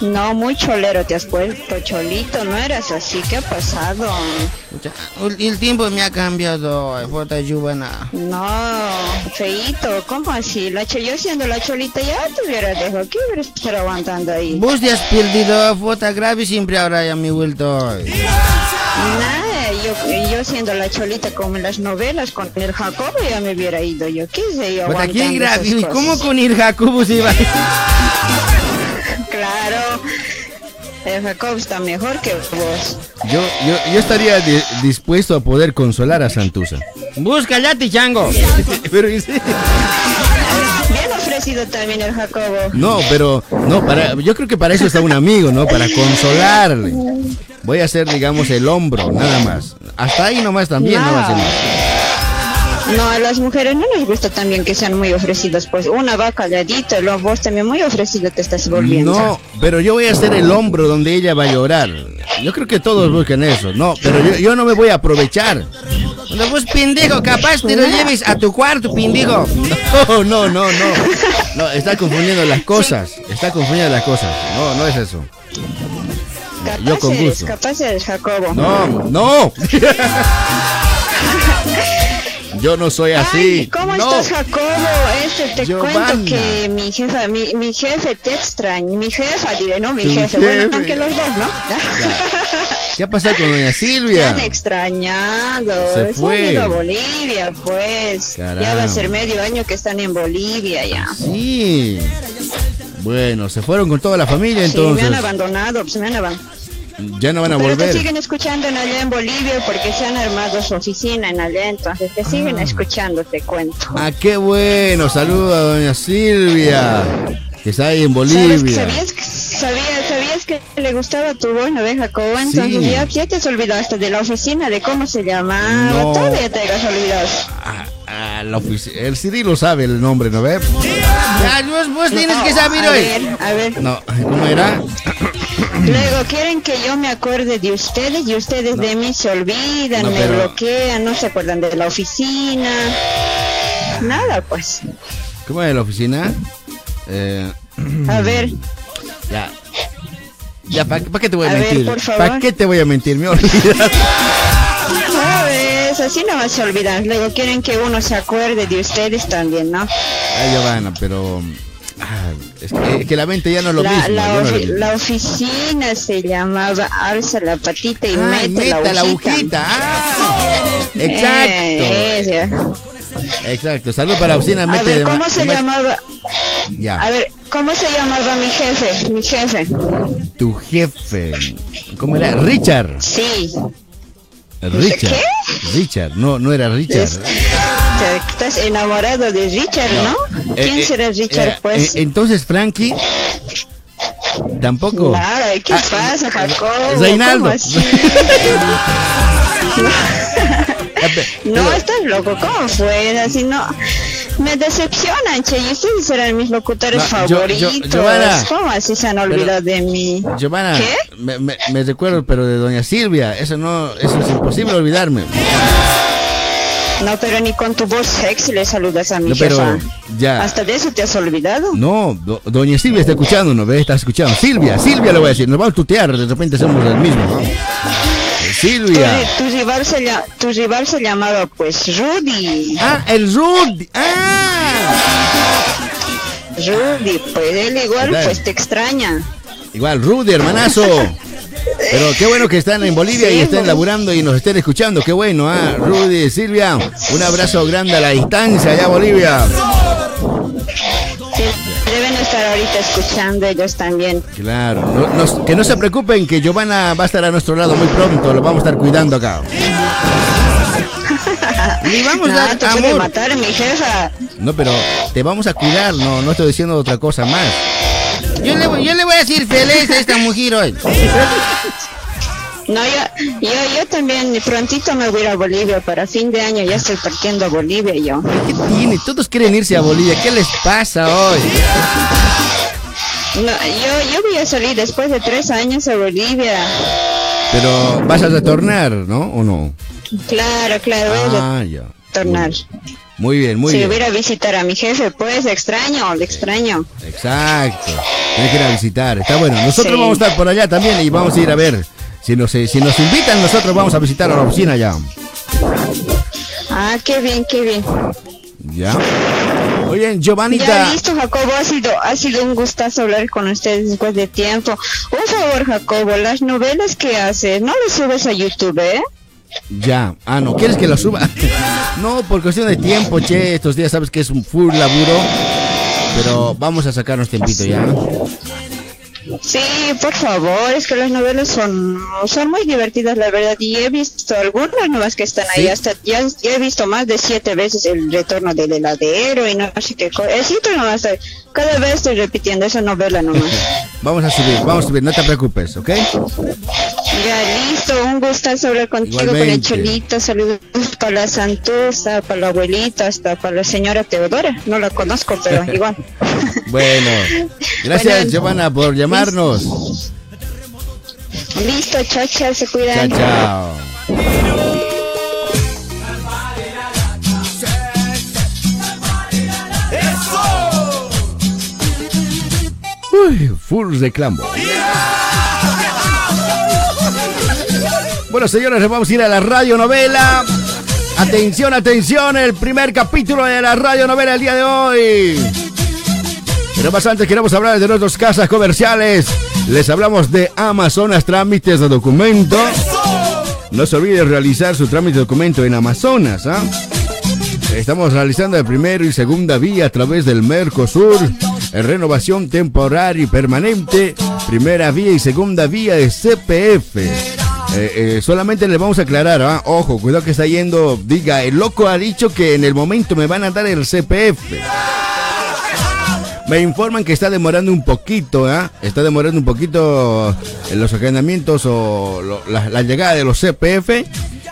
No, muy cholero te has puesto, cholito, no eras así, ¿qué ha pasado? El, tiempo me ha cambiado, puta, Giovanna. No, feito, ¿cómo así? La yo siendo la cholita ya te hubiera dejado, ¿qué hubieras estar aguantando ahí? Vos te has perdido, puta, grave siempre ahora ya me vuelto. Nada, yo, yo siendo la cholita como en las novelas con el Jacobo ya me hubiera ido yo, ¿qué sé yo? Grave. esas ¿Y ¿Cómo con el Jacobo se iba? Claro, el Jacobo está mejor que vos. Yo, yo, yo estaría di- dispuesto a poder consolar a Santusa. Busca ya, chango. Pero sí. Ofrecido también el Jacobo. No, pero no, para, yo creo que para eso está un amigo, ¿no? Para consolarle. Voy a ser, digamos, el hombro, nada más. Hasta ahí nomás también no. No, a las mujeres no les gusta también que sean muy ofrecidos, pues una va calladita, luego vos también muy ofrecido te estás volviendo. No, pero yo voy a ser el hombro donde ella va a llorar. Yo creo que todos buscan eso. No, pero yo, yo no me voy a aprovechar. No, vos pendejo, capaz te lo lleves a tu cuarto, pendejo. No, no, no, no. No, está confundiendo las cosas. Está confundiendo las cosas. No, no es eso. Yo con eres, gusto. capaz eres Jacobo. No, no. Yo no soy así. Ay, ¿cómo no. estás, Jacobo? Este, te Giovanna. cuento que mi jefa, mi, mi jefe te extraña, mi jefa, diré, no, mi Tu jefe, bueno, jefe. aunque los dos, ¿no? ¿Qué ha pasado con doña Silvia? han extrañado, Se fue. han ido a Bolivia, pues. Ya va a ser medio año que están en Bolivia ya. Sí. Bueno, se fueron con toda la familia Sí, me entonces. han abandonado, pues me han abandonado. Ya no van a Pero te volver. siguen escuchando en allá en Bolivia porque se han armado su oficina en allá, entonces te siguen Ah. escuchando, te cuento. Ah, qué bueno. Saluda a doña Silvia, que está ahí en ¿Sabes, Bolivia. sabías, que- sabías, sabías que le gustaba tu voz, no ves, Jacobo? Entonces Sí. ya, ya te has olvidado hasta de la oficina, de cómo se llamaba, No. todavía te has olvidado. Ah, la ofici- el Cirilo sabe el nombre, ¿no ve? Ya, vos, vos tienes que saber a hoy. ver, a ver. No, ¿cómo era? Luego quieren que yo me acuerde de ustedes y ustedes de mí se olvidan, No, me pero- bloquean, no se acuerdan de la oficina. Nada, pues. ¿Cómo era la oficina? Eh, A ver, ya. Ya, ¿para qué te voy a, mentir? ¿Para qué te voy a mentir? Me olvidas. ¿sabes? Así no vas a olvidar. Luego quieren que uno se acuerde de ustedes también, ¿no? Ay, Giovanna, pero. Ah, es, que, es que la mente ya no lo la, mismo. la no ofi- oficina se llamaba Alza la patita y Ay, mete, meta la la agujita. ah. Exacto. Eh, esa. Exacto. Salud para la oficina. A mete ver, de ma- ¿cómo se llamaba? Ya. A ver, ¿cómo se llamaba mi jefe? Mi jefe. Tu jefe. ¿Cómo era? Richard. Sí. Richard. Richard. No, no era Richard. Te- Estás enamorado de Richard, ¿no? Eh, ¿Quién eh, será Richard, eh, pues? eh, entonces, Frankie. Tampoco. Nada, ¿qué pasa, Jacobo? Reinaldo. ¿Cómo así? No, estás loco, ¿cómo fue? Así no. Me decepcionan, che, y ustedes eran mis locutores No, yo- yo- favoritos. Giovanna. ¿Cómo así se han Pero- olvidado de mí? Giovanna, ¿Qué? me, me- me recuerdo, pero de doña Silvia, eso no, eso es imposible olvidarme. No, pero ni con tu voz sexy le saludas a mi No, pero ya. ¿Hasta de eso te has olvidado? No, do- doña Silvia está escuchando, ¿no ve? Está escuchando. Silvia, Silvia le voy a decir, nos vamos a tutear, de repente somos el mismo, ¿no? Eh, Tu, Silvia. tu rival se tu rival se llamaba pues Rudy. Ah, el Rudy. Ah. Rudy, pues él igual pues te extraña. Igual, Rudy, hermanazo. Pero qué bueno que están en Bolivia y estén laburando y nos estén escuchando. Qué bueno, ¿ah? Rudy, Silvia, un abrazo grande a la distancia allá a Bolivia. Sí, deben estar ahorita escuchando ellos también. Claro, no- que no se preocupen que Giovanna va a estar a nuestro lado muy pronto, lo vamos a estar cuidando acá. Y vamos a dar te amor. matar mi jefa. No, pero te vamos a cuidar, no, no estoy diciendo otra cosa más. Yo le, voy- yo le voy a decir feliz a esta mujer hoy. No, yo, yo, yo también prontito me voy a ir a Bolivia para fin de año, ya estoy partiendo a Bolivia yo. ¿Qué tiene? Todos quieren irse a Bolivia, ¿qué les pasa hoy? No, yo, yo voy a salir después de tres años a Bolivia. Pero vas a retornar, ¿no? ¿O no? Claro, claro, Ah, ya. Retornar. Muy bien, muy si bien. voy a ir a visitar a mi jefe, pues extraño, le extraño. Exacto. Tienes que ir a visitar. Está bueno. Nosotros Sí. vamos a estar por allá también y vamos a ir a ver. Si nos, eh, si nos invitan, nosotros vamos a visitar a la oficina ya. Ah, qué bien, qué bien. ¿Ya? Oye, Giovanita. Ya listo, Jacobo, ha sido, ha sido un gustazo hablar con ustedes después de tiempo. Un favor, Jacobo, las novelas que haces, no las subes a YouTube, ¿eh? Ya. Ah, no. ¿Quieres que lo suba? no, por cuestión de tiempo, che. Estos días sabes que es un full laburo. Pero vamos a sacarnos tiempito ya. Sí, por favor, es que las novelas son, son muy divertidas, la verdad, y he visto algunas nuevas que están ahí, hasta ya, ya he visto más de siete veces el retorno del heladero y no sé qué cosa. nomás, cada vez estoy repitiendo esa novela nomás. Vamos a subir, vamos a subir. No te preocupes, ¿ok? Ya listo, un gustazo hablar contigo, con el. Cholito, saludos para la Santusta, para la abuelita, hasta para la señora Teodora, no la conozco, pero igual. Bueno. Gracias, Bueno. Giovanna, por llamarnos. Listo, chao, chao, se Chao, cuidan. chao. Uy, full reclamo. Bueno, señores, vamos a ir a la radionovela. Atención, atención, el primer capítulo de la radionovela el día de hoy. Pero más antes queremos hablar de nuestras casas comerciales. Les hablamos de Amazonas Trámites de Documento. No se olvide realizar su trámite de documento en Amazonas. ¿ah? Estamos realizando el primero y segunda vía a través del Mercosur. En renovación temporal y permanente. Primera vía y segunda vía de CPF. Eh, eh, solamente les vamos a aclarar, ¿ah? ojo, cuidado que está yendo, diga, el loco ha dicho que en el momento me van a dar el CPF. Me informan que está demorando un poquito, ¿ah? Está demorando un poquito en los agendamientos o la llegada de los CPF.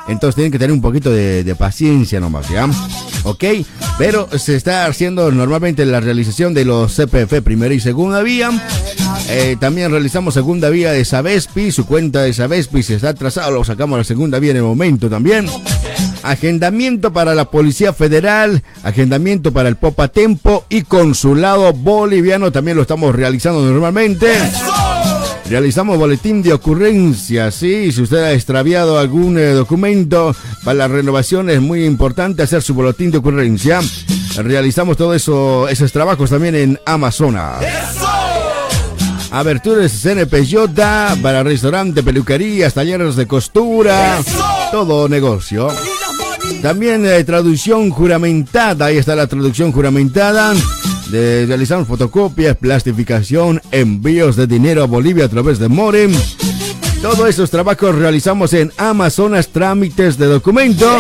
Entonces tienen que tener un poquito de, de paciencia nomás, ¿ya? ¿Ok? Pero se está haciendo normalmente la realización de los CPF primera y segunda vía. Eh, también realizamos segunda vía de Sabespi. Su cuenta de Sabespi se está atrasado. Lo sacamos a la segunda vía en el momento también. Agendamiento para la Policía Federal, agendamiento para el Popa Tempo y Consulado Boliviano también lo estamos realizando normalmente. Realizamos boletín de ocurrencia, sí, si usted ha extraviado algún eh, documento para la renovación es muy importante hacer su boletín de ocurrencia. Realizamos todos eso, esos trabajos también en Amazonas. Aberturas CNPJ para restaurante, peluquerías, talleres de costura, todo negocio. También traducción juramentada, ahí está la traducción juramentada. De, realizamos fotocopias, plastificación, envíos de dinero a Bolivia a través de Morem. Todos esos trabajos realizamos en Amazonas Trámites de Documento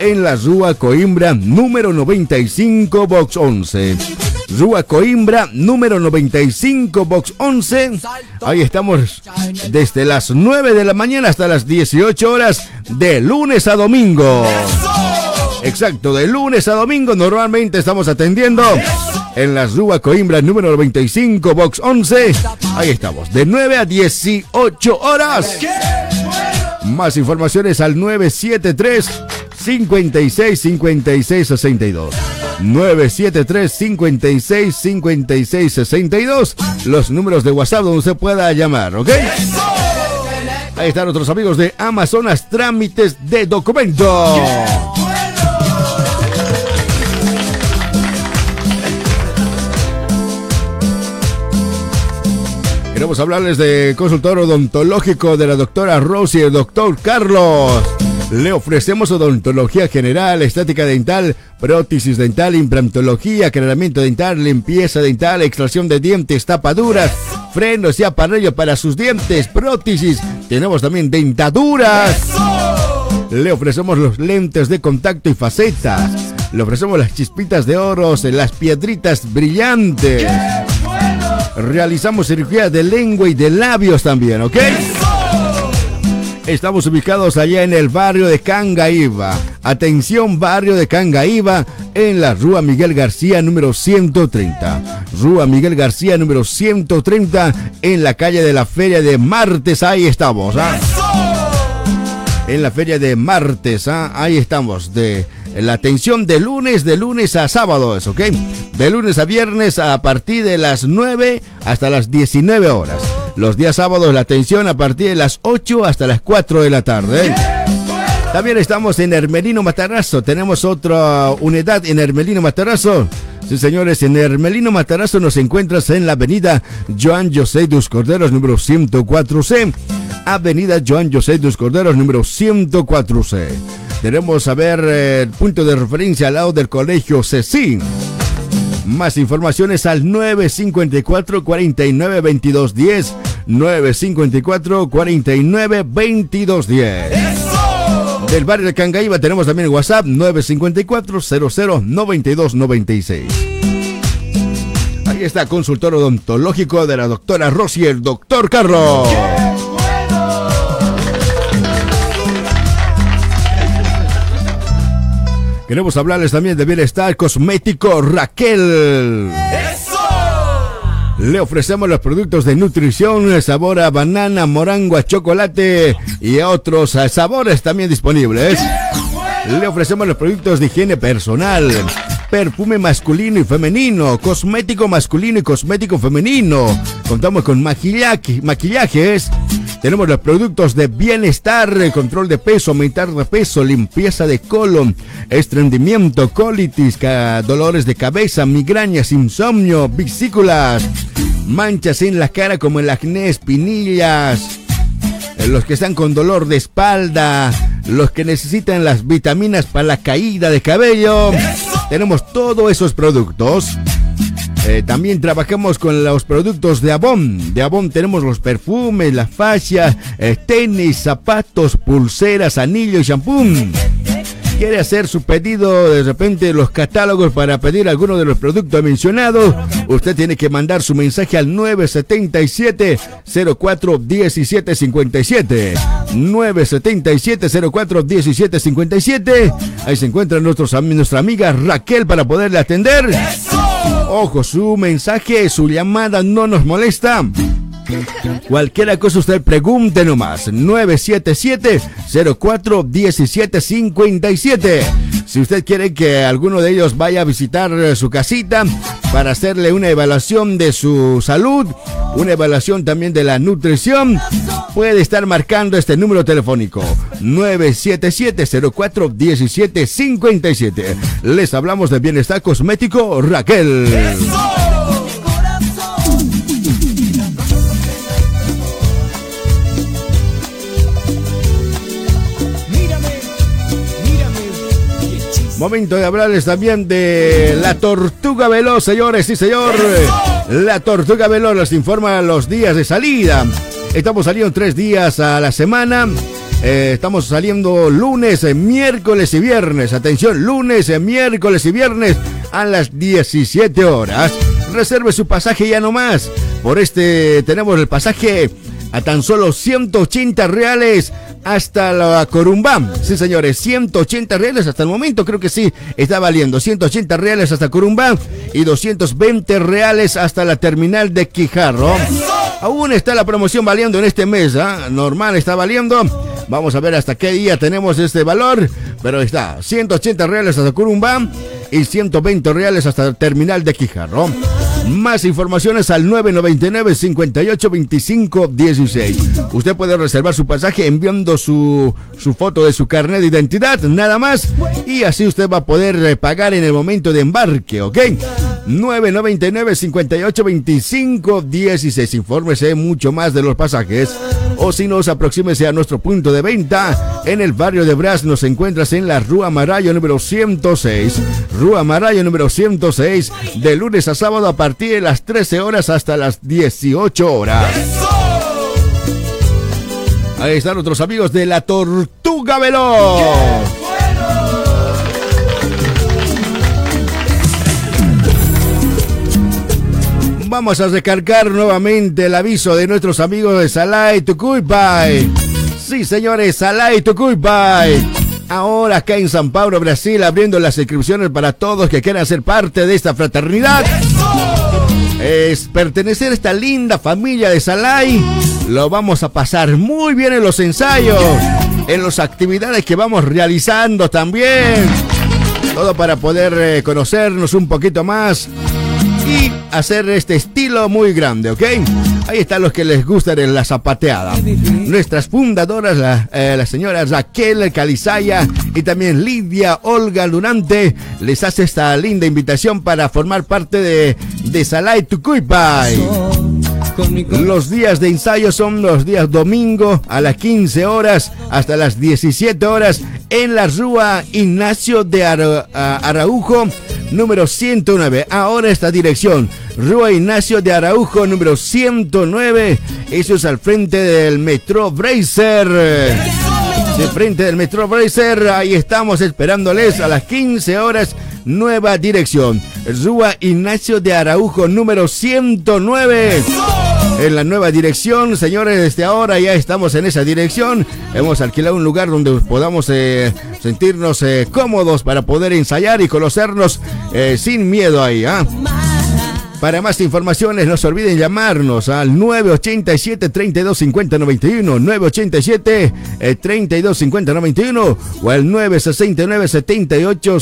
en la Rúa Coimbra número 95 Box 11. Rúa Coimbra número 95 Box 11. Ahí estamos desde las 9 de la mañana hasta las 18 horas de lunes a domingo. Exacto, de lunes a domingo normalmente estamos atendiendo en la Rúa Coimbra número 95 Box 11. Ahí estamos, de 9 a 18 horas. Más informaciones al 973 56 56 62. 973 56 56 62. Los números de WhatsApp donde usted pueda llamar, ¿ok? Ahí están nuestros amigos de Amazonas Trámites de Documento. Queremos hablarles de consultorio odontológico de la doctora Rosy y el doctor Carlos. Le ofrecemos odontología general, estética dental, prótesis dental, implantología, aclaramiento dental, limpieza dental, extracción de dientes, tapaduras, frenos y aparello para sus dientes, prótesis. Tenemos también dentaduras. Le ofrecemos los lentes de contacto y facetas. Le ofrecemos las chispitas de oros, las piedritas brillantes. Realizamos cirugía de lengua y de labios también, ¿ok? Estamos ubicados allá en el barrio de Cangaíba. Atención, barrio de Cangaíba, en la Rúa Miguel García número 130. Rúa Miguel García número 130, en la calle de la Feria de Martes. Ahí estamos, ¿ah? En la Feria de Martes, ¿ah? Ahí estamos. De la atención de lunes, de lunes a sábados, ¿ok? De lunes a viernes a partir de las 9 hasta las 19 horas. Los días sábados la atención a partir de las 8 hasta las 4 de la tarde. También estamos en Hermelino Matarazzo. Tenemos otra unidad en Hermelino Matarazzo. Sí, señores, en Hermelino Matarazzo nos encuentras en la avenida Joan José dos Corderos, número 104C. Avenida Joan José dos Corderos, número 104C. Tenemos a ver eh, el punto de referencia al lado del colegio CECIN. Más informaciones al 954 49 22 10. 954 49 22 10. Del barrio de Cangaíba tenemos también el WhatsApp 954 00 92 96. Ahí está, consultor odontológico de la doctora Rosy, el doctor Carlos. Queremos hablarles también de bienestar cosmético Raquel. Le ofrecemos los productos de nutrición, sabor a banana, morango, a chocolate y otros eh, sabores también disponibles. Le ofrecemos los productos de higiene personal, perfume masculino y femenino, cosmético masculino y cosmético femenino. Contamos con maquillaje, maquillajes. Tenemos los productos de bienestar, control de peso, aumentar de peso, limpieza de colon, estreñimiento, colitis, dolores de cabeza, migrañas, insomnio, vesículas, manchas en la cara como el acné, espinillas, los que están con dolor de espalda, los que necesitan las vitaminas para la caída de cabello. Tenemos todos esos productos. Eh, también trabajamos con los productos de Avon. De Avon tenemos los perfumes, la fascia, eh, tenis, zapatos, pulseras, anillos, shampoo. ¿Quiere hacer su pedido de repente los catálogos para pedir alguno de los productos mencionados? Usted tiene que mandar su mensaje al 977 04 1757. 977 04 1757. Ahí se encuentra nuestra amiga Raquel para poderle atender. Ojo, su mensaje, su llamada no nos molesta. Cualquiera cosa usted pregunte nomás. 977-04-1757. Si usted quiere que alguno de ellos vaya a visitar eh, su casita para hacerle una evaluación de su salud, una evaluación también de la nutrición, puede estar marcando este número telefónico. 977-04-1757. Les hablamos de bienestar cosmético Raquel. Momento de hablarles también de la tortuga veloz, señores, sí señor. La tortuga veloz nos informa los días de salida. Estamos saliendo tres días a la semana. Eh, estamos saliendo lunes, eh, miércoles y viernes. Atención, lunes, eh, miércoles y viernes a las 17 horas. Reserve su pasaje ya nomás. Por este tenemos el pasaje a tan solo 180 reales hasta la Corumbá. Sí, señores, 180 reales hasta el momento, creo que sí, está valiendo. 180 reales hasta Corumbá y 220 reales hasta la terminal de Quijarro. Aún está la promoción valiendo en este mes, ¿ah? normal está valiendo. Vamos a ver hasta qué día tenemos este valor, pero está 180 reales hasta Corumbá y 120 reales hasta el terminal de Quijarro. Más informaciones al 999 58 25 16. Usted puede reservar su pasaje enviando su, su foto de su carnet de identidad, nada más. Y así usted va a poder eh, pagar en el momento de embarque, ¿ok? 999 58 25 16. Infórmese mucho más de los pasajes o si nos aproxímese a nuestro punto de venta en el barrio de Bras. Nos encuentras en la Rúa Marayo número 106. Rúa Marayo número 106, de lunes a sábado a partir de las 13 horas hasta las 18 horas. Ahí están nuestros amigos de la Tortuga Veloz. Vamos a recargar nuevamente el aviso de nuestros amigos de Salai Tucuypay. Sí, señores, Salai Tucuypay. Ahora acá en San Pablo, Brasil, abriendo las inscripciones para todos que quieran ser parte de esta fraternidad. Es pertenecer a esta linda familia de Salai. Lo vamos a pasar muy bien en los ensayos, en las actividades que vamos realizando también. Todo para poder eh, conocernos un poquito más y hacer este estilo muy grande, ¿ok? Ahí están los que les gusta de la zapateada. Nuestras fundadoras, la, eh, señora Raquel Calizaya y también Lidia Olga Lunante, les hace esta linda invitación para formar parte de, de Salai Tucuypay. Los días de ensayo son los días domingo a las 15 horas hasta las 17 horas en la Rúa Ignacio de Ara- Araujo, número 109. Ahora esta dirección, Rúa Ignacio de Araujo, número 109. Eso es al frente del Metro Bracer. De frente del Metro Bracer, ahí estamos esperándoles a las 15 horas. Nueva dirección, Rúa Ignacio de Araujo, número 109 en la nueva dirección. Señores, desde ahora ya estamos en esa dirección. Hemos alquilado un lugar donde podamos eh, sentirnos eh, cómodos para poder ensayar y conocernos eh, sin miedo ahí. ¿ah? Para más informaciones, no se olviden llamarnos al 987 32 50 91, 987 eh, 32 50 91 o al 969 78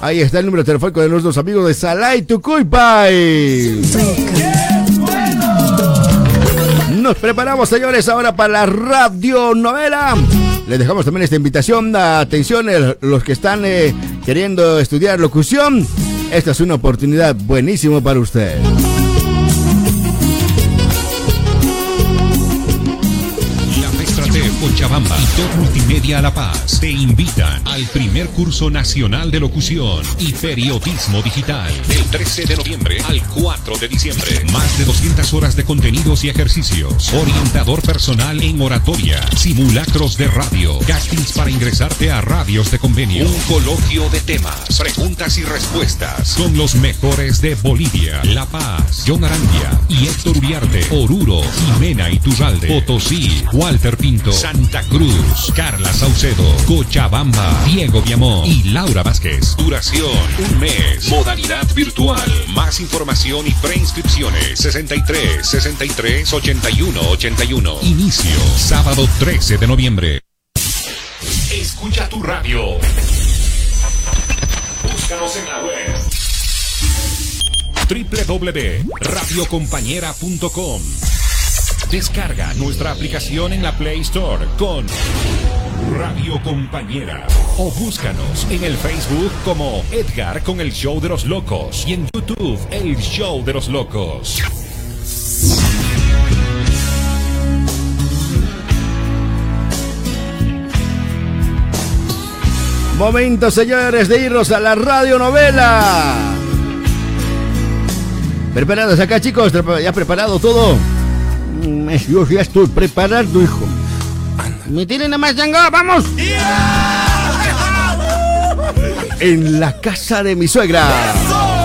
Ahí está el número telefónico de nuestros amigos de Salai Tucuypay. Nos preparamos, señores, ahora para la radionovela. Les dejamos también esta invitación. Atención, los que están eh, queriendo estudiar locución. Esta es una oportunidad buenísima para usted. Cochabamba y Top Multimedia La Paz te invitan al primer curso nacional de locución y periodismo digital del 13 de noviembre al 4 de diciembre. Más de 200 horas de contenidos y ejercicios. Orientador personal en oratoria, simulacros de radio, castings para ingresarte a radios de convenio, un coloquio de temas, preguntas y respuestas con los mejores de Bolivia, La Paz, John Arandia y Héctor Uriarte, Oruro, Jimena Iturralde, Potosí, Walter Pinto, Santa Cruz, Carla Saucedo, Cochabamba, Diego Viamón y Laura Vázquez. Duración, un mes. Modalidad virtual. Más información y preinscripciones. 63 63 81 81. Inicio, sábado 13 de noviembre. Escucha tu radio. Búscanos en la web www.radiocompañera.com Descarga nuestra aplicación en la Play Store con Radio Compañera o búscanos en el Facebook como Edgar con el Show de los Locos y en YouTube El Show de los Locos. Momento, señores, de irnos a la radionovela. ¿Preparados acá, chicos? ¿Ya preparado todo? Mm, Yo ya estoy preparado, hijo. Me tienen nada más, Django, vamos. En la casa de mi suegra. Ay,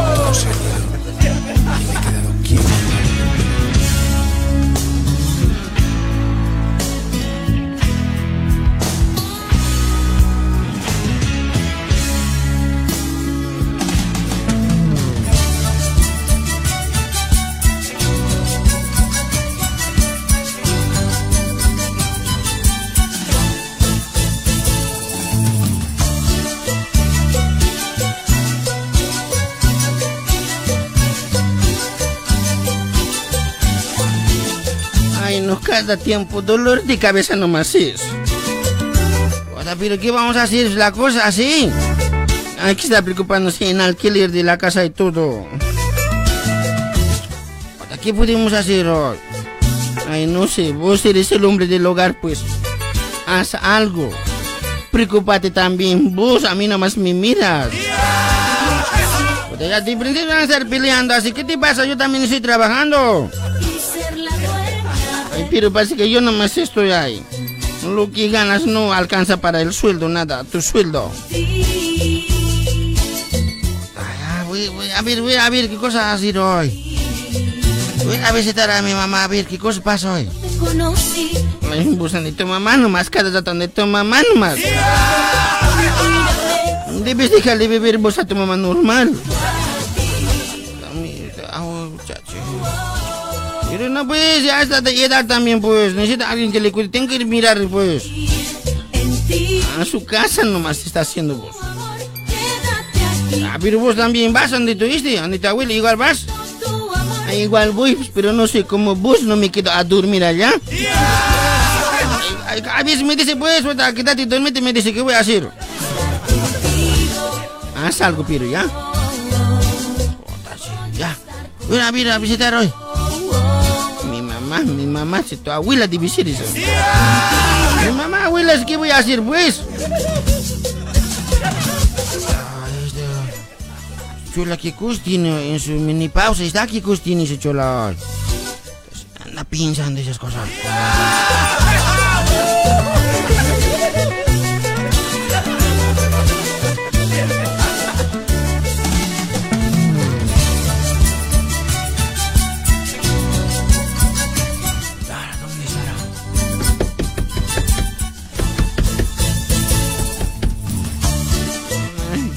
cada tiempo dolor de cabeza nomás es. Pero ¿qué vamos a hacer? La cosa así. Hay que estar preocupándose en alquiler de la casa y todo. ¿Qué podemos hacer hoy? Ay, no sé, vos eres el hombre del hogar, pues. Haz algo. Preocúpate también, vos a mí nomás me miras. Puta, ya te a estar peleando, así que te pasa, yo también estoy trabajando. Ay, pero parece que yo nomás estoy ahí. Lo que ganas no alcanza para el sueldo, nada, tu sueldo. Ay, ah, voy- voy a ver, voy a ver qué cosa hacer hoy. Voy a visitar a mi mamá a ver qué cosa pasa hoy. Ay, buscan de tu mamá nomás, cada rato de tu mamá nomás. Debes dejarle beber vos a tu mamá normal. Pues, ya está de edad también, pues. Necesita alguien que le cuide. Tengo que ir a mirar, pues. A su casa nomás está haciendo vos. Ah, pero vos también vas donde tú viste, donde tu abuela, igual vas. Ah, igual voy, pues, pero no sé cómo vos no me quedo a dormir allá. Ay, A veces me dice, pues, quédate y duérmete, me dice, ¿qué voy a hacer? Haz algo, pero ya. Ya. Voy a ir a visitar hoy. Mi mamá, si tu abuela ser eso. Mi mamá, abuela, ¿qué voy a hacer, pues? Este- Chola, ¿qué cos tiene en su mini pausa? ¿Está qué cos tiene ese chola? Anda pensando esas cosas.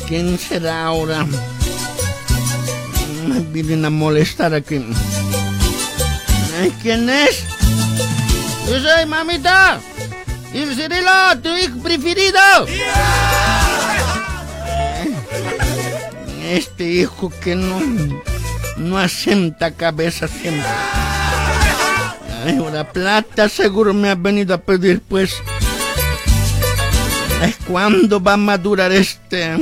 ¿Quién será ahora? Me vienen a molestar aquí. Ay, ¿Quién es? Yo soy mamita. El Cirilo, tu hijo preferido. Este hijo que no, no asienta cabeza siempre. Ahora plata seguro me ha venido a pedir, pues. Ay, ¿Cuándo va a madurar este?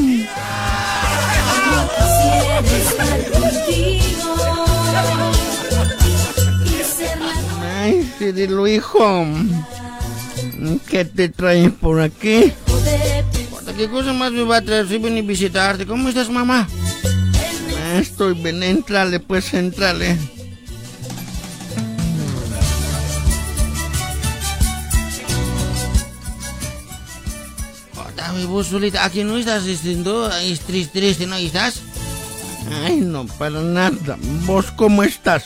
Ay, Cirilo, hijo. ¿Qué te traes por aquí? ¿Qué cosa más me va a traer si ven a visitarte? ¿Cómo estás, mamá? Estoy bien, entrale, pues, entrale. Güey, vos solita, aquí no estás diciendo, es triste, triste, ¿no estás? Ay, no, para nada. ¿Vos cómo estás?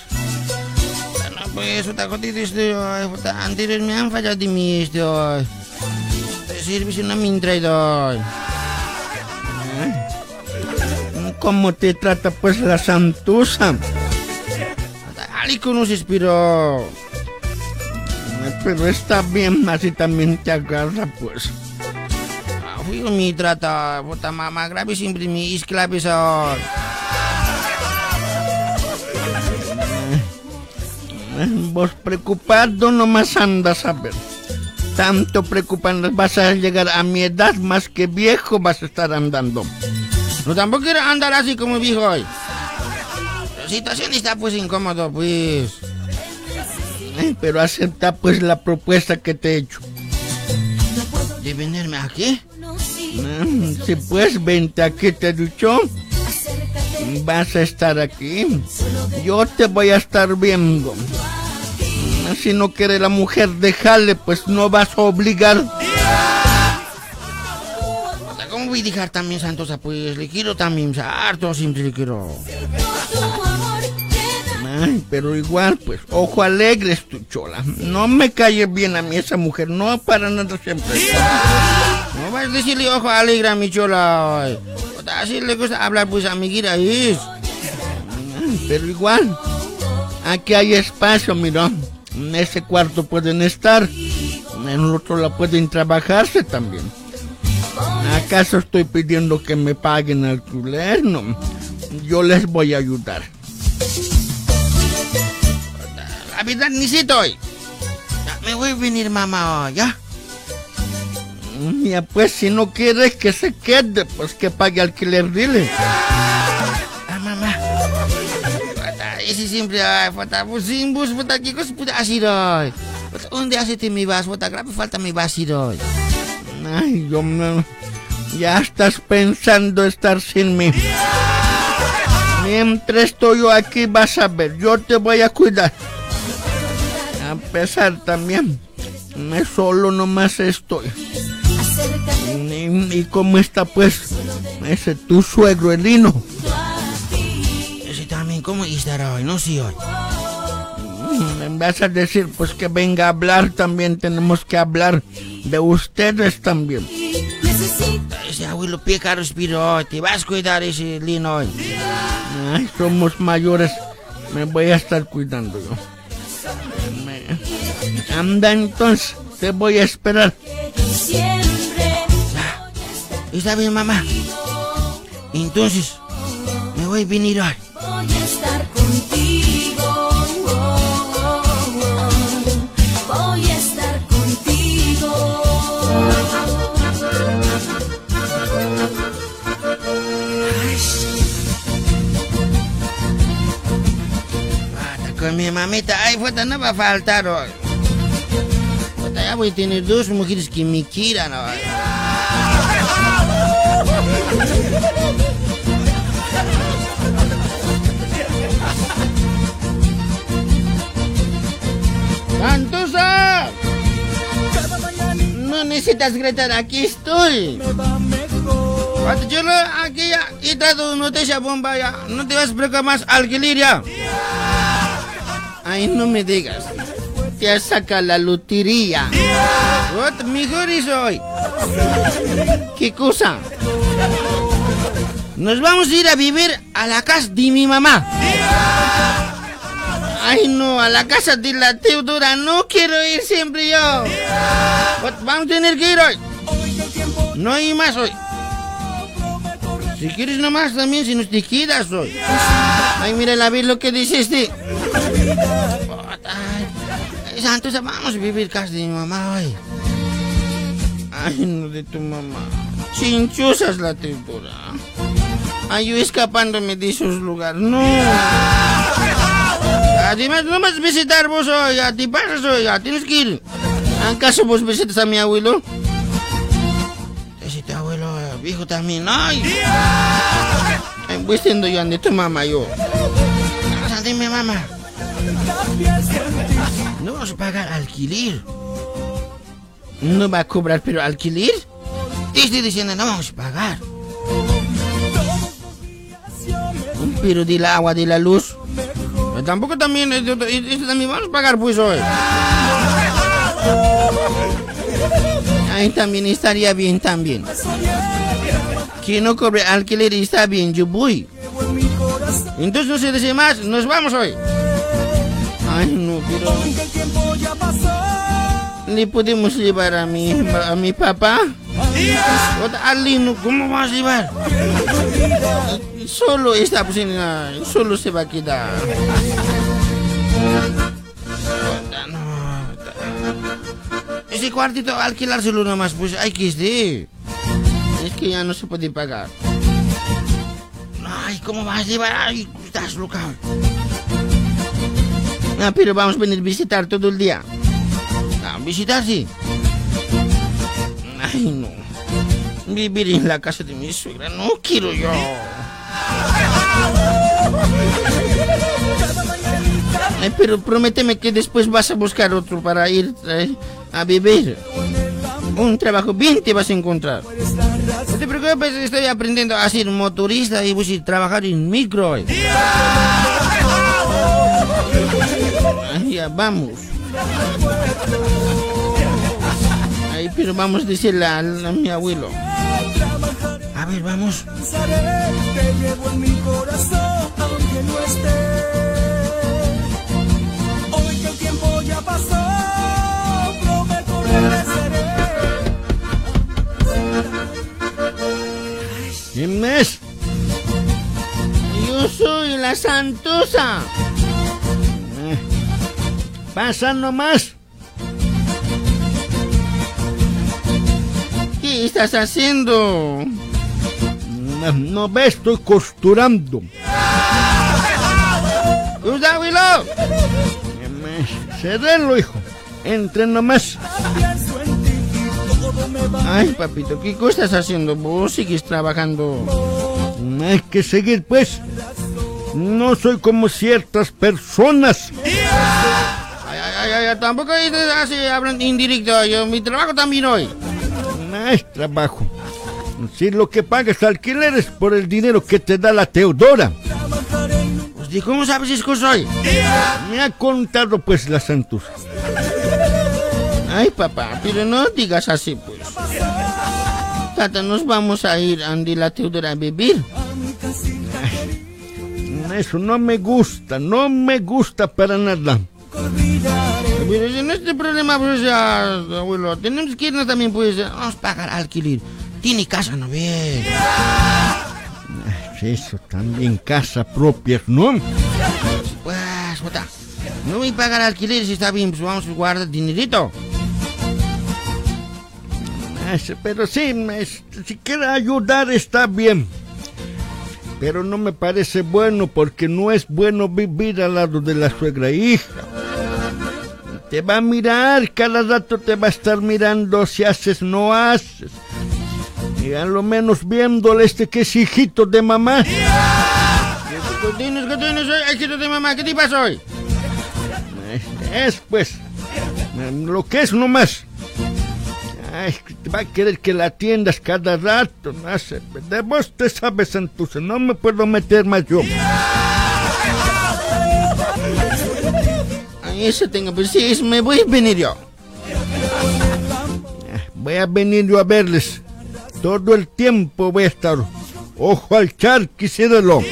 Bueno, pues, estoy, ay, puta, antes me han fallado de mí, ay. Te sirves una doy. ¿Cómo te trata, pues, la santusa? Ali conoces, pero... Pero está bien, así también te agarra, pues. Fui mi trata, puta mamá, grave siempre mi esclavizador. Vos preocupado nomás andas a ver. Tanto preocupando, vas a llegar a mi edad más que viejo vas a estar andando. No tampoco quiero andar así como viejo hoy. La situación está pues incómodo, pues. Pero acepta pues la propuesta que te he hecho. ¿De venirme aquí? Mm, Si pues vente aquí, te he dicho. Vas a estar aquí. Yo te voy a estar viendo. Mm, Si no quiere la mujer dejarle, pues no vas a obligar. ¿Cómo voy a dejar también Santosa? Pues le quiero también, harto siempre le quiero. Ay, pero igual, pues, ojo alegre es tu chola. No me cae bien a mí esa mujer, no para nada siempre. No vas a decirle ojo alegre a mi chola. Así le gusta hablar, pues, amiguita, es. Ay, Pero igual, aquí hay espacio, mira. En ese cuarto pueden estar. En el otro la pueden trabajarse también. ¿Acaso estoy pidiendo que me paguen alquiler? No. Yo les voy a ayudar. La verdad, ni si estoy. Ya, Me voy a venir, mamá, ¿ya? Ya pues, si no quiere que se quede, pues que pague alquiler, dile. Ah, mamá. Ese siempre, ay, puta, pues sin bus, puta, ¿qué cosa puta así, doy? ¿Dónde hace mi vas, puta? Grave falta mi vas, doy. Ay, yo no- Ya estás pensando estar sin mí. Mientras estoy yo aquí, vas a ver, yo te voy a cuidar. A pesar también, me solo nomás estoy. Y, y cómo está pues ese tu suegro, el Lino. Ese también, ¿cómo estará hoy? No sé hoy. Me vas a decir pues que venga a hablar también, tenemos que hablar de ustedes también. Ese abuelo pica respiro, te vas a cuidar ese lino hoy. Ay, somos mayores, me voy a estar cuidando yo. Anda entonces, te voy a esperar. Está bien, mamá. Entonces, me voy a venir hoy. Voy a estar contigo. Voy a estar contigo. Con mi mamita, ay, puta, no va a faltar hoy. Ya voy a tener dos mujeres que me quieran hoy. ¡Santosa! No necesitas gritar, aquí estoy. Yo aquí ya he dado noticia bomba ya. No te vas a preocupar más, alquiler ya. Ay, no me digas. Te saca la lotería. What? Mejor hoy. ¿Qué cosa? Nos vamos a ir a vivir a la casa de mi mamá. Ay, no, a la casa de la Teodora. No quiero ir siempre yo. Vamos a tener que ir hoy. No hay más hoy. Si quieres nomás también, si no te quedas hoy. Ay, mira la vez lo que dice este. Ay, Santos, vamos a vivir casa de mi mamá hoy. Ay, no de tu mamá. Chinchosas la Teodora. Ay, yo escapándome de esos lugares. No. Además, no vas a visitar vos hoy. Ya te pasas hoy. Ya tienes que ir. ¿Acaso vos visitas a mi abuelo? Ese tu abuelo viejo también. Ay. Ay, Voy siendo yo ande tu mamá yo. Vamos a mi mamá. No vamos a pagar alquiler. No va a cobrar, pero alquiler. Te estoy diciendo, no vamos a pagar. Pero del agua, de la luz. Tampoco también, eh, esto también vamos a pagar pues hoy. Ahí también estaría bien también. Que no cobre alquiler está bien, yo voy. Entonces no se dice más, nos vamos hoy. Ay, no, pero... ¿Le podemos llevar a mi, a mi papá? Otra, Al Lino, ¿cómo vas a llevar? Solo está pues la- solo se va a quedar. Ese cuartito alquilárselo nomás, pues hay que estar. Es que ya no se puede pagar. Ay, ¿cómo vas a llevar? Ay, estás loca. Ah, pero vamos a venir a visitar todo el día. Ah, visitar sí. Ay, no. Vivir en la casa de mi suegra, no quiero yo. Ay, pero prométeme que después vas a buscar otro para ir eh, a vivir. Un trabajo bien te vas a encontrar. No te preocupes, estoy aprendiendo a ser motorista y voy a trabajar en micro. Ay, vamos. Ay, pero vamos a decirle a, a mi abuelo. A ver, vamos. Te llevo en. Yo soy la Santosa. Eh, Pasa nomás. ¿Qué estás haciendo? No, no ves, estoy costurando. ¡Usa, abuelo! Cedelo, hijo. Entre nomás. Ay, papito, ¿qué cosa estás haciendo? Vos sigues trabajando. Hay que seguir, pues. No soy como ciertas personas. Ay, ay, ay, tampoco así, hablan indirecto. Yo, mi trabajo también hoy. Es trabajo. Si lo que pagas alquiler es por el dinero que te da la Teodora. Pues, ¿y cómo sabes eso soy? Me ha contado pues la Santos. Ay, papá, pero no digas así, pues. Tata, nos vamos a ir Andy la Teodora a vivir. Eso no me gusta, no me gusta para nada. Pero si no es este problema, pues ya, abuelo, tenemos que irnos también, pues, vamos a pagar alquiler. Tiene casa, ¿no ves? Eso también, casa propia, ¿no? Pues, jota, no voy a pagar alquiler si está bien, pues vamos a guardar dinerito. Pero sí, me- si quiere ayudar está bien. Pero no me parece bueno porque no es bueno vivir al lado de la suegra hija. Te va a mirar, cada rato te va a estar mirando si haces, no haces. Y a lo menos viéndole este que es hijito de mamá. ¿Qué tienes, qué tienes, hijito de mamá? ¿Qué te pasa hoy? Es pues, lo que es nomás. Ay, te va a querer que la atiendas cada rato, no sé. De vos te sabes entonces, no me puedo meter más yo. Ay, eso tengo, pues sí, me voy a venir yo. Voy a venir yo a verles. Todo el tiempo voy a estar. Ojo al charqui, cédelo.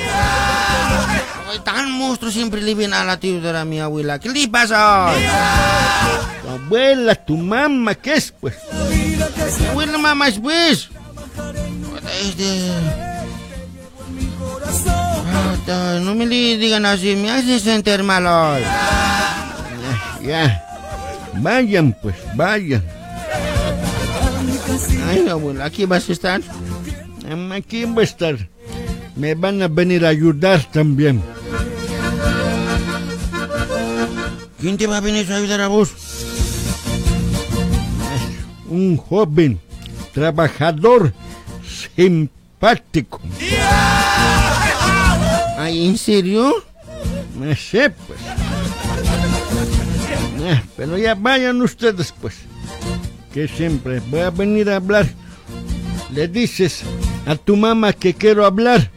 Ay, tan monstruo siempre le viene a la Teodora, mi abuela. ¿Qué le pasa? Tu abuela, tu mamá, ¿qué es pues? Abuela, mamá, es pues. Este... Ah, No me le digan así, me hace sentir mal hoy. Ya. Vayan pues, vayan. Ay, abuela, ¿aquí vas a estar? Aquí voy a estar. Me van a venir a ayudar también. ¿Quién te va a venir a ayudar a vos? Un joven, trabajador, simpático. Ay, ¿en serio? No sé, pues. Eh, Pero ya vayan ustedes, pues. Que siempre voy a venir a hablar. Le dices a tu mamá que quiero hablar.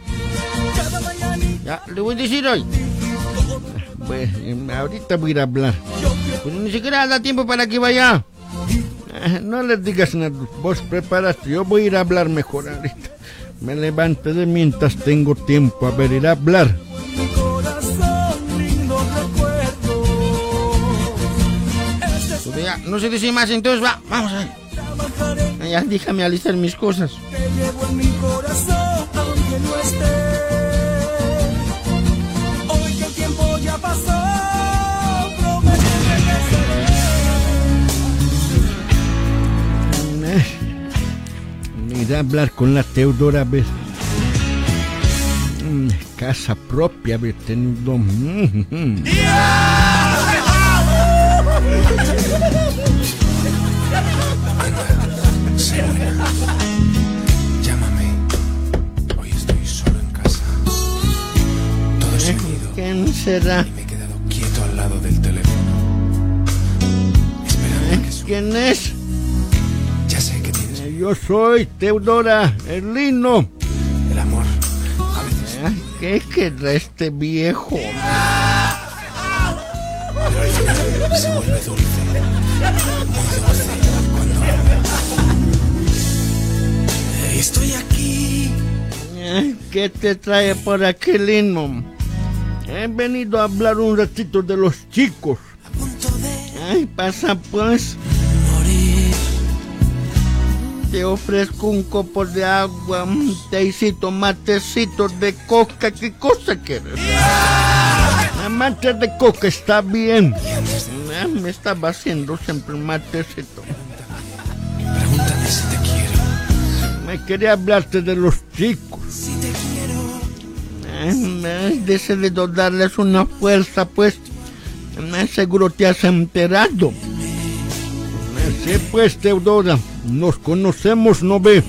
Ya, le voy a decir hoy. Pues em, ahorita voy a ir a hablar. Pues ni siquiera da tiempo para que vaya. Eh, No les digas nada. Vos preparaste. Yo voy a ir a hablar mejor ahorita. Me levanto de mientras tengo tiempo. A ver, ir a hablar. Pues ya, no se dice más, entonces va, vamos a ver. Ya, déjame alistar mis cosas. llevo en mi corazón, aunque no esté. Eh, a hablar con la Teodora, a ver. Mm, Casa propia. Mm, mm. Llámame. Hoy estoy solo en casa. Todo se han ido. ¿Quién será? Y me he quedado quieto al lado del teléfono. Esperando que su... ¿Quién es? Yo soy Teodora, el lino. el amor. A veces. Ay, ¿Qué querrá este viejo? Pero al final se vuelve dulce. Muy dulce. Cuando habla. Estoy aquí. Ay, ¿Qué te trae por aquí, lino? He venido a hablar un ratito de los chicos. Ay, pasa pues. Te ofrezco un copo de agua, un teicito, matecito de coca. ¿Qué cosa quieres? La mate de coca está bien. Ah, Me estaba haciendo siempre un matecito. Pregúntame si te quiero. Me quería hablarte de los chicos. Eh, eh, Decidido darles una fuerza, pues. Seguro te has enterado. Sí, pues, Teodora. Nos conocemos, ¿no ve?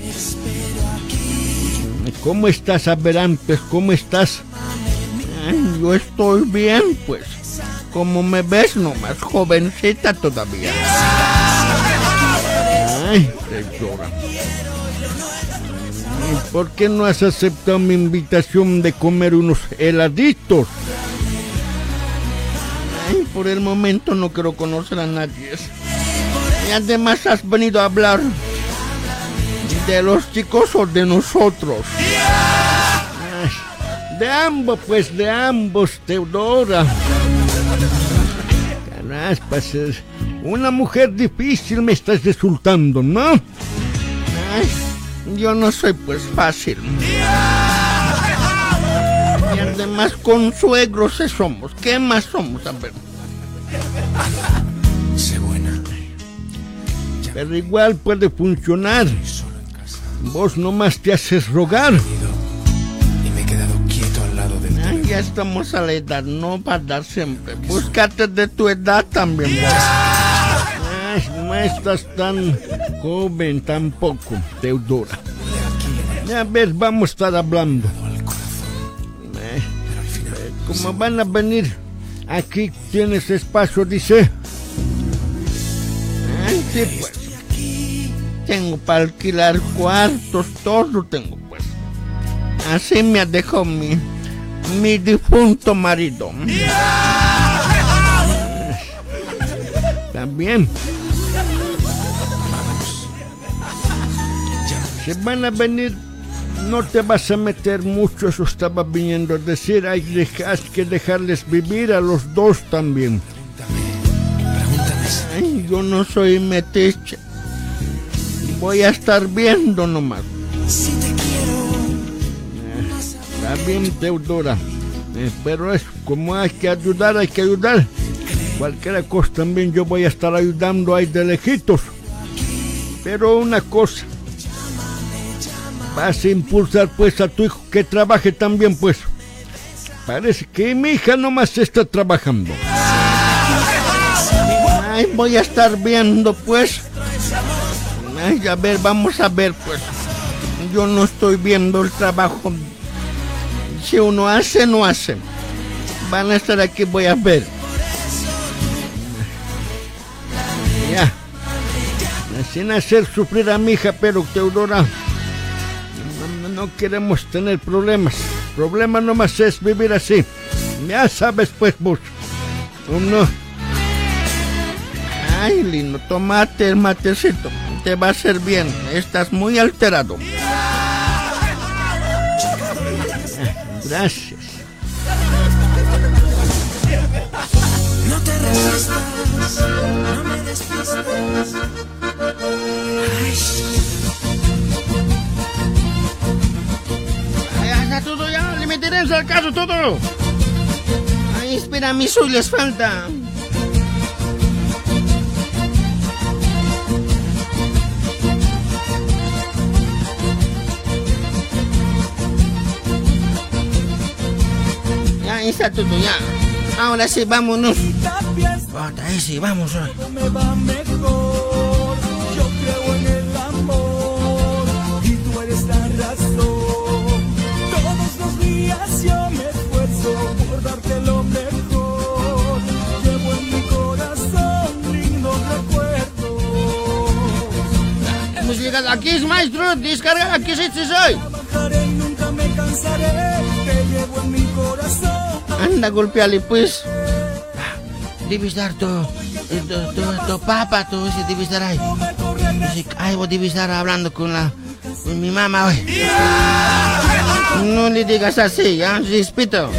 ¿Cómo estás, Aberantes? ¿Cómo estás? Yo estoy bien, pues. Como me ves, nomás jovencita todavía. Ay, Teodora. ¿Y ¿Por qué no has aceptado mi invitación de comer unos heladitos? Ay, por el momento no quiero conocer a nadie. Además has venido a hablar de los chicos o de nosotros. De ambos, pues, de ambos, Teodora. Caraspas, es una mujer difícil me estás resultando, ¿no? Yo no soy pues fácil. Y además con suegros ¿qué somos. ¿Qué más somos? A ver. Pero igual puede funcionar. Vos nomás te haces rogar. Y me he quedado quieto al lado de ti. Ay, ya estamos a la edad, no para dar siempre. Búscate de tu edad también, vos. Ay, no estás tan joven tampoco, Teodora. Ya ves, vamos a estar hablando. Eh, eh, Como van a venir, aquí tienes espacio, dice. Ay, sí, pues. Tengo para alquilar cuartos, todo tengo, pues. Así me dejó mi, mi difunto marido. También. Si van a venir, no te vas a meter mucho, eso estaba viniendo a decir. Hay dejas que dejarles vivir a los dos también. Ay, yo no soy metiche. Voy a estar viendo nomás. Eh, Está bien, Teodora. Eh, pero es como hay que ayudar, hay que ayudar. Cualquier cosa también yo voy a estar ayudando ahí de lejitos. Pero una cosa. Vas a impulsar pues a tu hijo que trabaje también pues. Parece que mi hija nomás está trabajando. Ay, voy a estar viendo pues. Ay, a ver, vamos a ver pues. Yo no estoy viendo el trabajo. Si uno hace, no hace. Van a estar aquí, voy a ver. Ya. Sin hacer sufrir a mi hija, pero Teodora. No, queremos tener problemas. Problema nomás es vivir así. Ya sabes, pues, vos. Uno. Ay, lindo, tomate el matecito. Te va a hacer bien. Estás muy alterado. Gracias. No te resistas, no me despistes. Ay, está todo ya, le meteremos al caso todo. Ay, espera, a mí soy les falta. Ahí está todo ya. Ahora sí, vámonos. Bota, ahí sí, vamos hoy. me va mejor. Yo creo en el amor y tú eres la razón. Todos los días yo me esfuerzo por darte lo mejor. Llevo en mi corazón lindos recuerdos. Hemos llegado aquí, maestro. Descargar aquí, sí, sí, soy. Trabajaré y nunca me cansaré. Llevo en mi corazón. Anda, golpeale, pues. Debes dar tu, tu, tu, tu papa, tu, ese debes dar ahí. Dice, Ay, vos debes estar hablando con la, con mi mamá hoy. No le digas así, ¿ya? Respeto.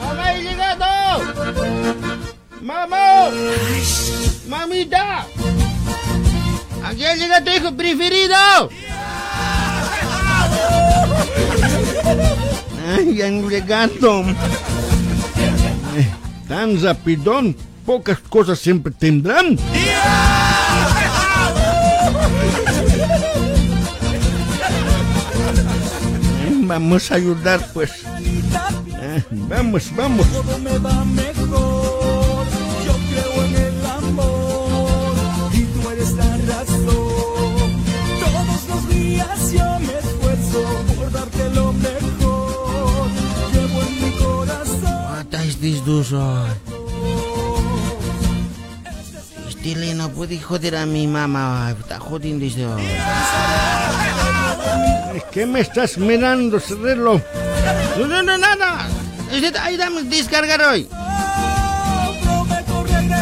¡Mamá, he llegado! ¡Mamá! ¡Mamita! Aquí ha llegado tu hijo preferido. Ay, han llegado. Tan rapidón, pocas cosas siempre tendrán. Eh, vamos a ayudar, pues. Eh, vamos, vamos. Esfuerzo por darte lo mejor. Llevo en mi corazón. What is this duso? Stile no puede joder a mi mamá. Está jodiendo esto. ¿Qué me estás mirando, Cerrelo? No, no, no, nada. Este, ayúdame a descargar hoy.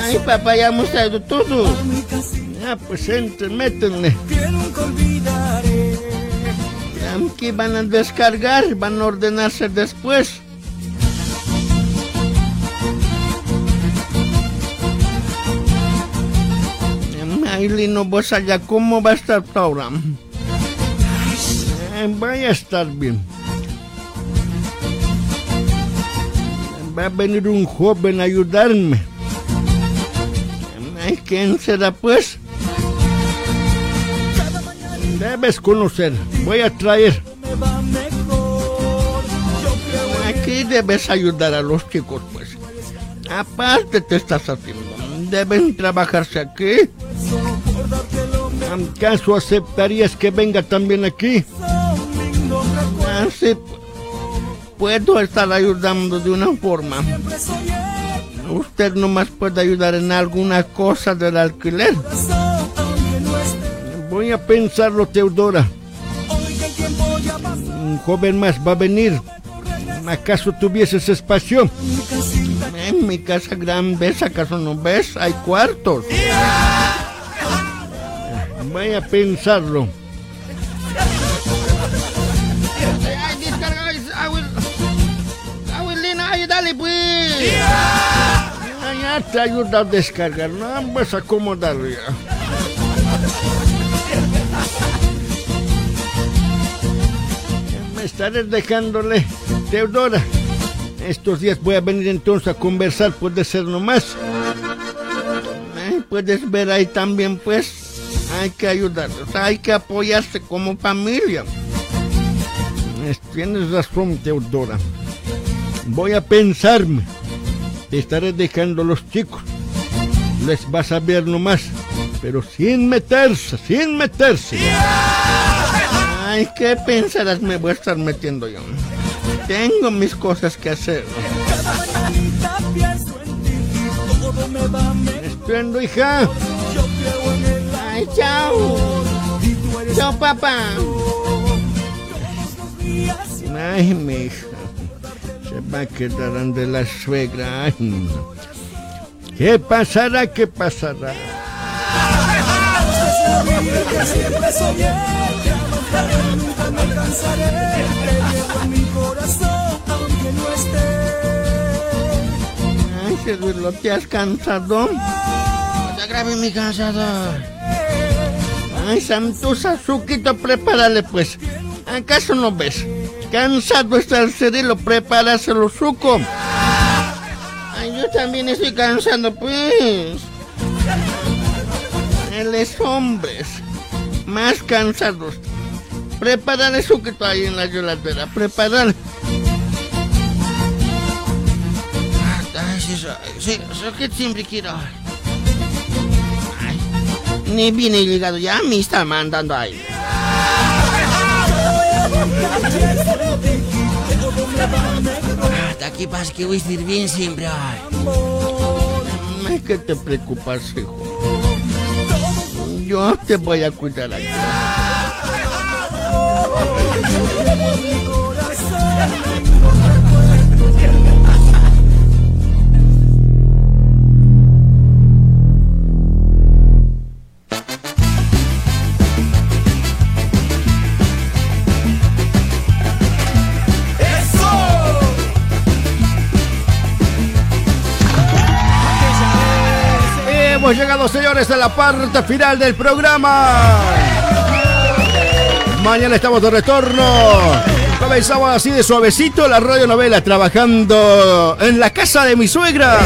Ay, papá, ya hemos traído todo. Ya, pues entre, métenle. ¿Qué van a descargar? Van a ordenarse después. Vos allá, ¿cómo va a estar ahora? Eh, a estar bien. Va a venir un joven a ayudarme. Ay, ¿quién será pues? Debes conocer. Voy a traer. Aquí debes ayudar a los chicos, pues. Aparte te estás haciendo. Deben trabajarse aquí. ¿Acaso aceptarías que venga también aquí? Así puedo estar ayudando de una forma. Usted nomás puede ayudar en alguna cosa del alquiler. A pensarlo, Teodora. Un joven más va a venir. ¿Acaso tuvieses espacio? En mi casa gran ves, ¿acaso no ves? Hay cuartos. Voy a pensarlo. Ayúdale, pues. Ya, ya te ayuda a descargar, no vas a acomodarlo ya. Estaré dejándole, Teodora. Estos días voy a venir entonces a conversar, puede ser nomás. Puedes ver ahí también, pues. Hay que ayudarlos, hay que apoyarse como familia. Es- Tienes razón, Teodora. Voy a pensarme. Te estaré dejando a los chicos. Les vas a ver nomás. Pero sin meterse, sin meterse. Ay, ¿qué pensarás me voy a estar metiendo yo? Tengo mis cosas que hacer. Estuendo, hija. Ay, chao. Chao, papá. Ay, mi hija. Se va a quedar ante la suegra. Ay, no. ¿Qué pasará? ¿Qué pasará? Nunca me cansaré. Te llevo en mi corazón, aunque no esté. Ay, Ceruelo, ¿te has cansado? Está grave mi cansado. Ay, Santusa, Suquito, prepárale pues. ¿Acaso no ves? Cansado está el Cirilo, prepáraselo, Suco. Ay, yo también estoy cansado, pues. Él es hombres. Más cansados. Prepárale, Suquito, ahí en la yoladera. Prepárale. Ay, sí, sí, que siempre quiero. Ni viene llegado, ya me está mandando ahí. Hasta aquí pasa que voy a estar bien siempre. Ay. ¿Qué te preocupas, hijo? Yo te voy a cuidar aquí. Hemos llegado, señores, a la parte final del programa. Mañana estamos de retorno. Comenzamos así de suavecito la radionovela trabajando en la casa de mi suegra.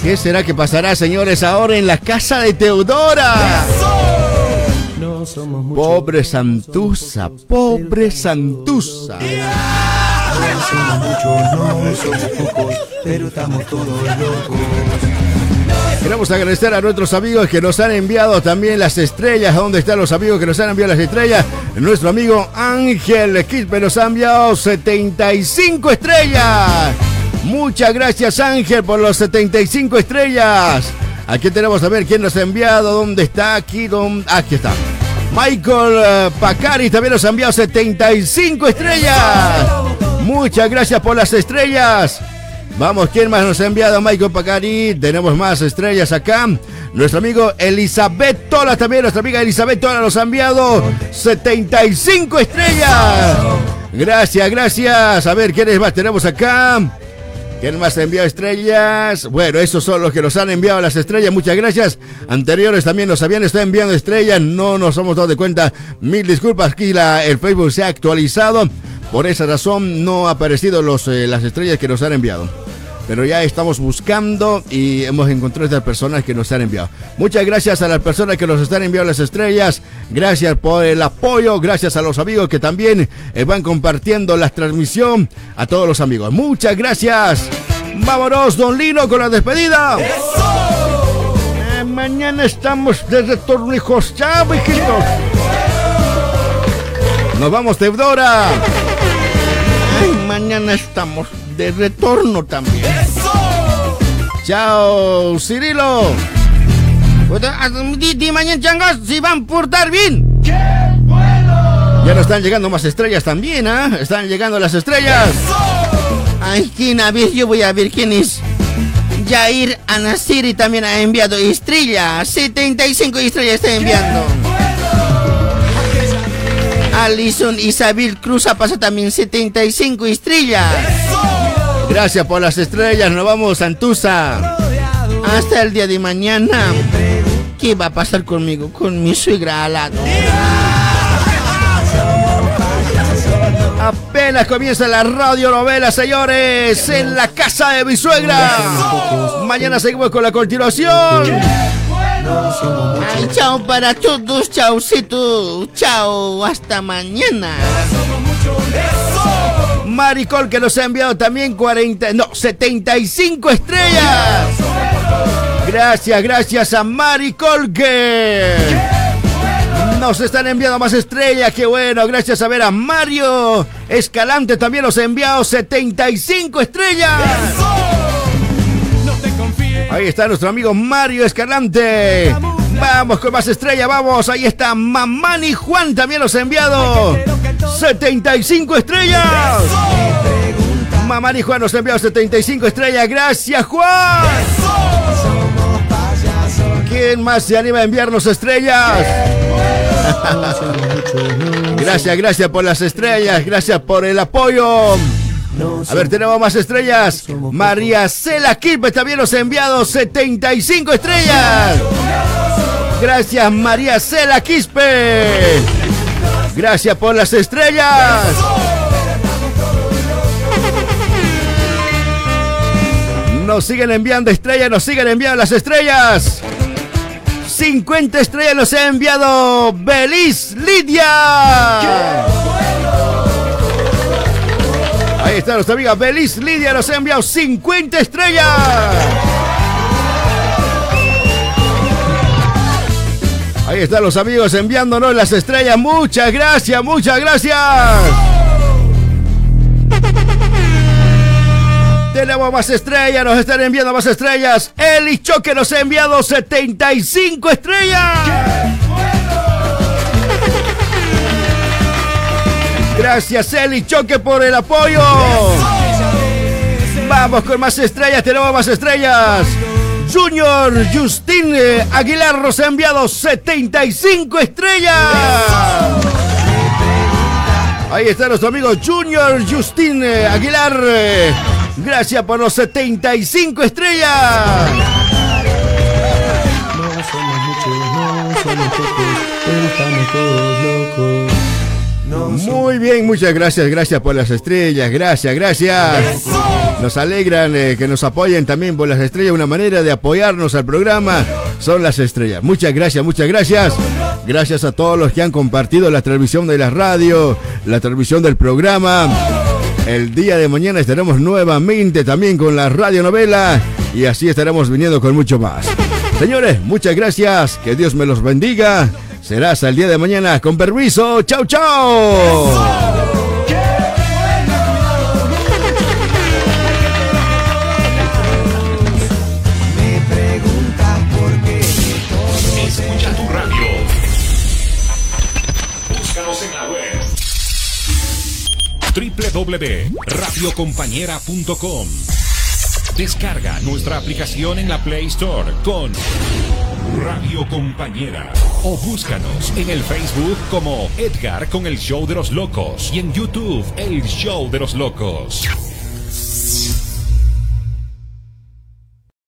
¿Qué será que pasará, señores, ahora en la casa de Teodora? Pobre Santusa, pobre Santusa. No somos muchos, no somos pocos, pero estamos todos locos. Queremos agradecer a nuestros amigos que nos han enviado también las estrellas. ¿Dónde están los amigos que nos han enviado las estrellas? Nuestro amigo Ángel Quispe nos ha enviado 75 estrellas. Muchas gracias Ángel por los 75 estrellas. Aquí tenemos a ver quién nos ha enviado, dónde está, aquí, dónde... aquí está. Michael eh, Pacari también nos ha enviado 75 estrellas. Muchas gracias por las estrellas. Vamos, ¿quién más nos ha enviado? Michael Pacari. Tenemos más estrellas acá. Nuestro amigo Elizabeth Tola también. Nuestra amiga Elizabeth Tola nos ha enviado 75 estrellas. Gracias, gracias. A ver, ¿quiénes más tenemos acá? ¿Quién más ha enviado estrellas? Bueno, esos son los que nos han enviado las estrellas. Muchas gracias. Anteriores también nos habían estado enviando estrellas. No nos hemos dado de cuenta. Mil disculpas. Aquí el Facebook se ha actualizado. Por esa razón no ha aparecido los, eh, las estrellas que nos han enviado. Pero ya estamos buscando y hemos encontrado estas personas que nos han enviado. Muchas gracias a las personas que nos están enviando las estrellas. Gracias por el apoyo. Gracias a los amigos que también eh, van compartiendo la transmisión. A todos los amigos. Muchas gracias. Vámonos, don Lino, con la despedida. Eh, mañana estamos de retorno, hijos. Chao, hijitos. Nos vamos, Teodora. Mañana estamos de retorno también. Chao, Cirilo. Di, di mañana changas si van a portar bien. Ya nos están llegando más estrellas también, ¿ah? Están llegando las estrellas. Ay, quién, a ver, yo voy a ver quién es. Jair Anasiri también ha enviado estrellas. 75 estrellas está enviando. Alison Isabel Cruz ha pasado también 75 estrellas. Gracias por las estrellas. Nos vamos, Santusa. Hasta el día de mañana. ¿Qué va a pasar conmigo? Con mi suegra al lado. Apenas comienza la radionovela, señores, en la casa de mi suegra. Mañana seguimos con la continuación. Ay, chao para todos, chaucito. Chao, hasta mañana. Maricol que nos ha enviado también 40, no, 75 estrellas. Gracias, gracias a Maricol que nos están enviando más estrellas. Qué bueno, gracias a ver a Mario Escalante también nos ha enviado 75 estrellas. Ahí está nuestro amigo Mario Escalante. Vamos con más estrellas, vamos. Ahí está Mamani Juan también nos ha enviado 75 estrellas. Mamani Juan nos ha enviado 75 estrellas. Gracias, Juan. ¿Quién más se anima a enviarnos estrellas? gracias, gracias por las estrellas. Gracias por el apoyo. A ver, tenemos más estrellas. María Cela Quilpe también nos ha enviado 75 estrellas. Gracias, María Cela Quispe. Gracias por las estrellas. Nos siguen enviando estrellas, nos siguen enviando las estrellas. 50 estrellas nos ha enviado Belis Lidia. Ahí está nuestra amiga Belis Lidia, nos ha enviado 50 estrellas. Ahí están los amigos enviándonos las estrellas. Muchas gracias, muchas gracias. Tenemos más estrellas, nos están enviando más estrellas. Eli Choque nos ha enviado 75 estrellas. Gracias Eli Choque por el apoyo. Vamos con más estrellas, tenemos más estrellas. Junior Justin eh, Aguilar nos ha enviado 75 estrellas. Ahí está nuestro amigo Junior Justin eh, Aguilar. eh, Gracias por los 75 estrellas. No somos muchos, no somos pocos. Muy bien, muchas gracias, gracias por las estrellas, gracias, gracias. Nos alegran eh, que nos apoyen también por las estrellas. Una manera de apoyarnos al programa son las estrellas. Muchas gracias, muchas gracias. Gracias a todos los que han compartido la transmisión de la radio, la transmisión del programa. El día de mañana estaremos nuevamente también con la radionovela y así estaremos viniendo con mucho más. Señores, muchas gracias. Que Dios me los bendiga. Será hasta el día de mañana. Con permiso. Chau, chau. Escucha tu radio. Búscanos en la web www.radiocompañera.com Descarga nuestra aplicación en la Play Store con Radio Compañera o búscanos en el Facebook como Edgar con el Show de los Locos y en YouTube el Show de los Locos.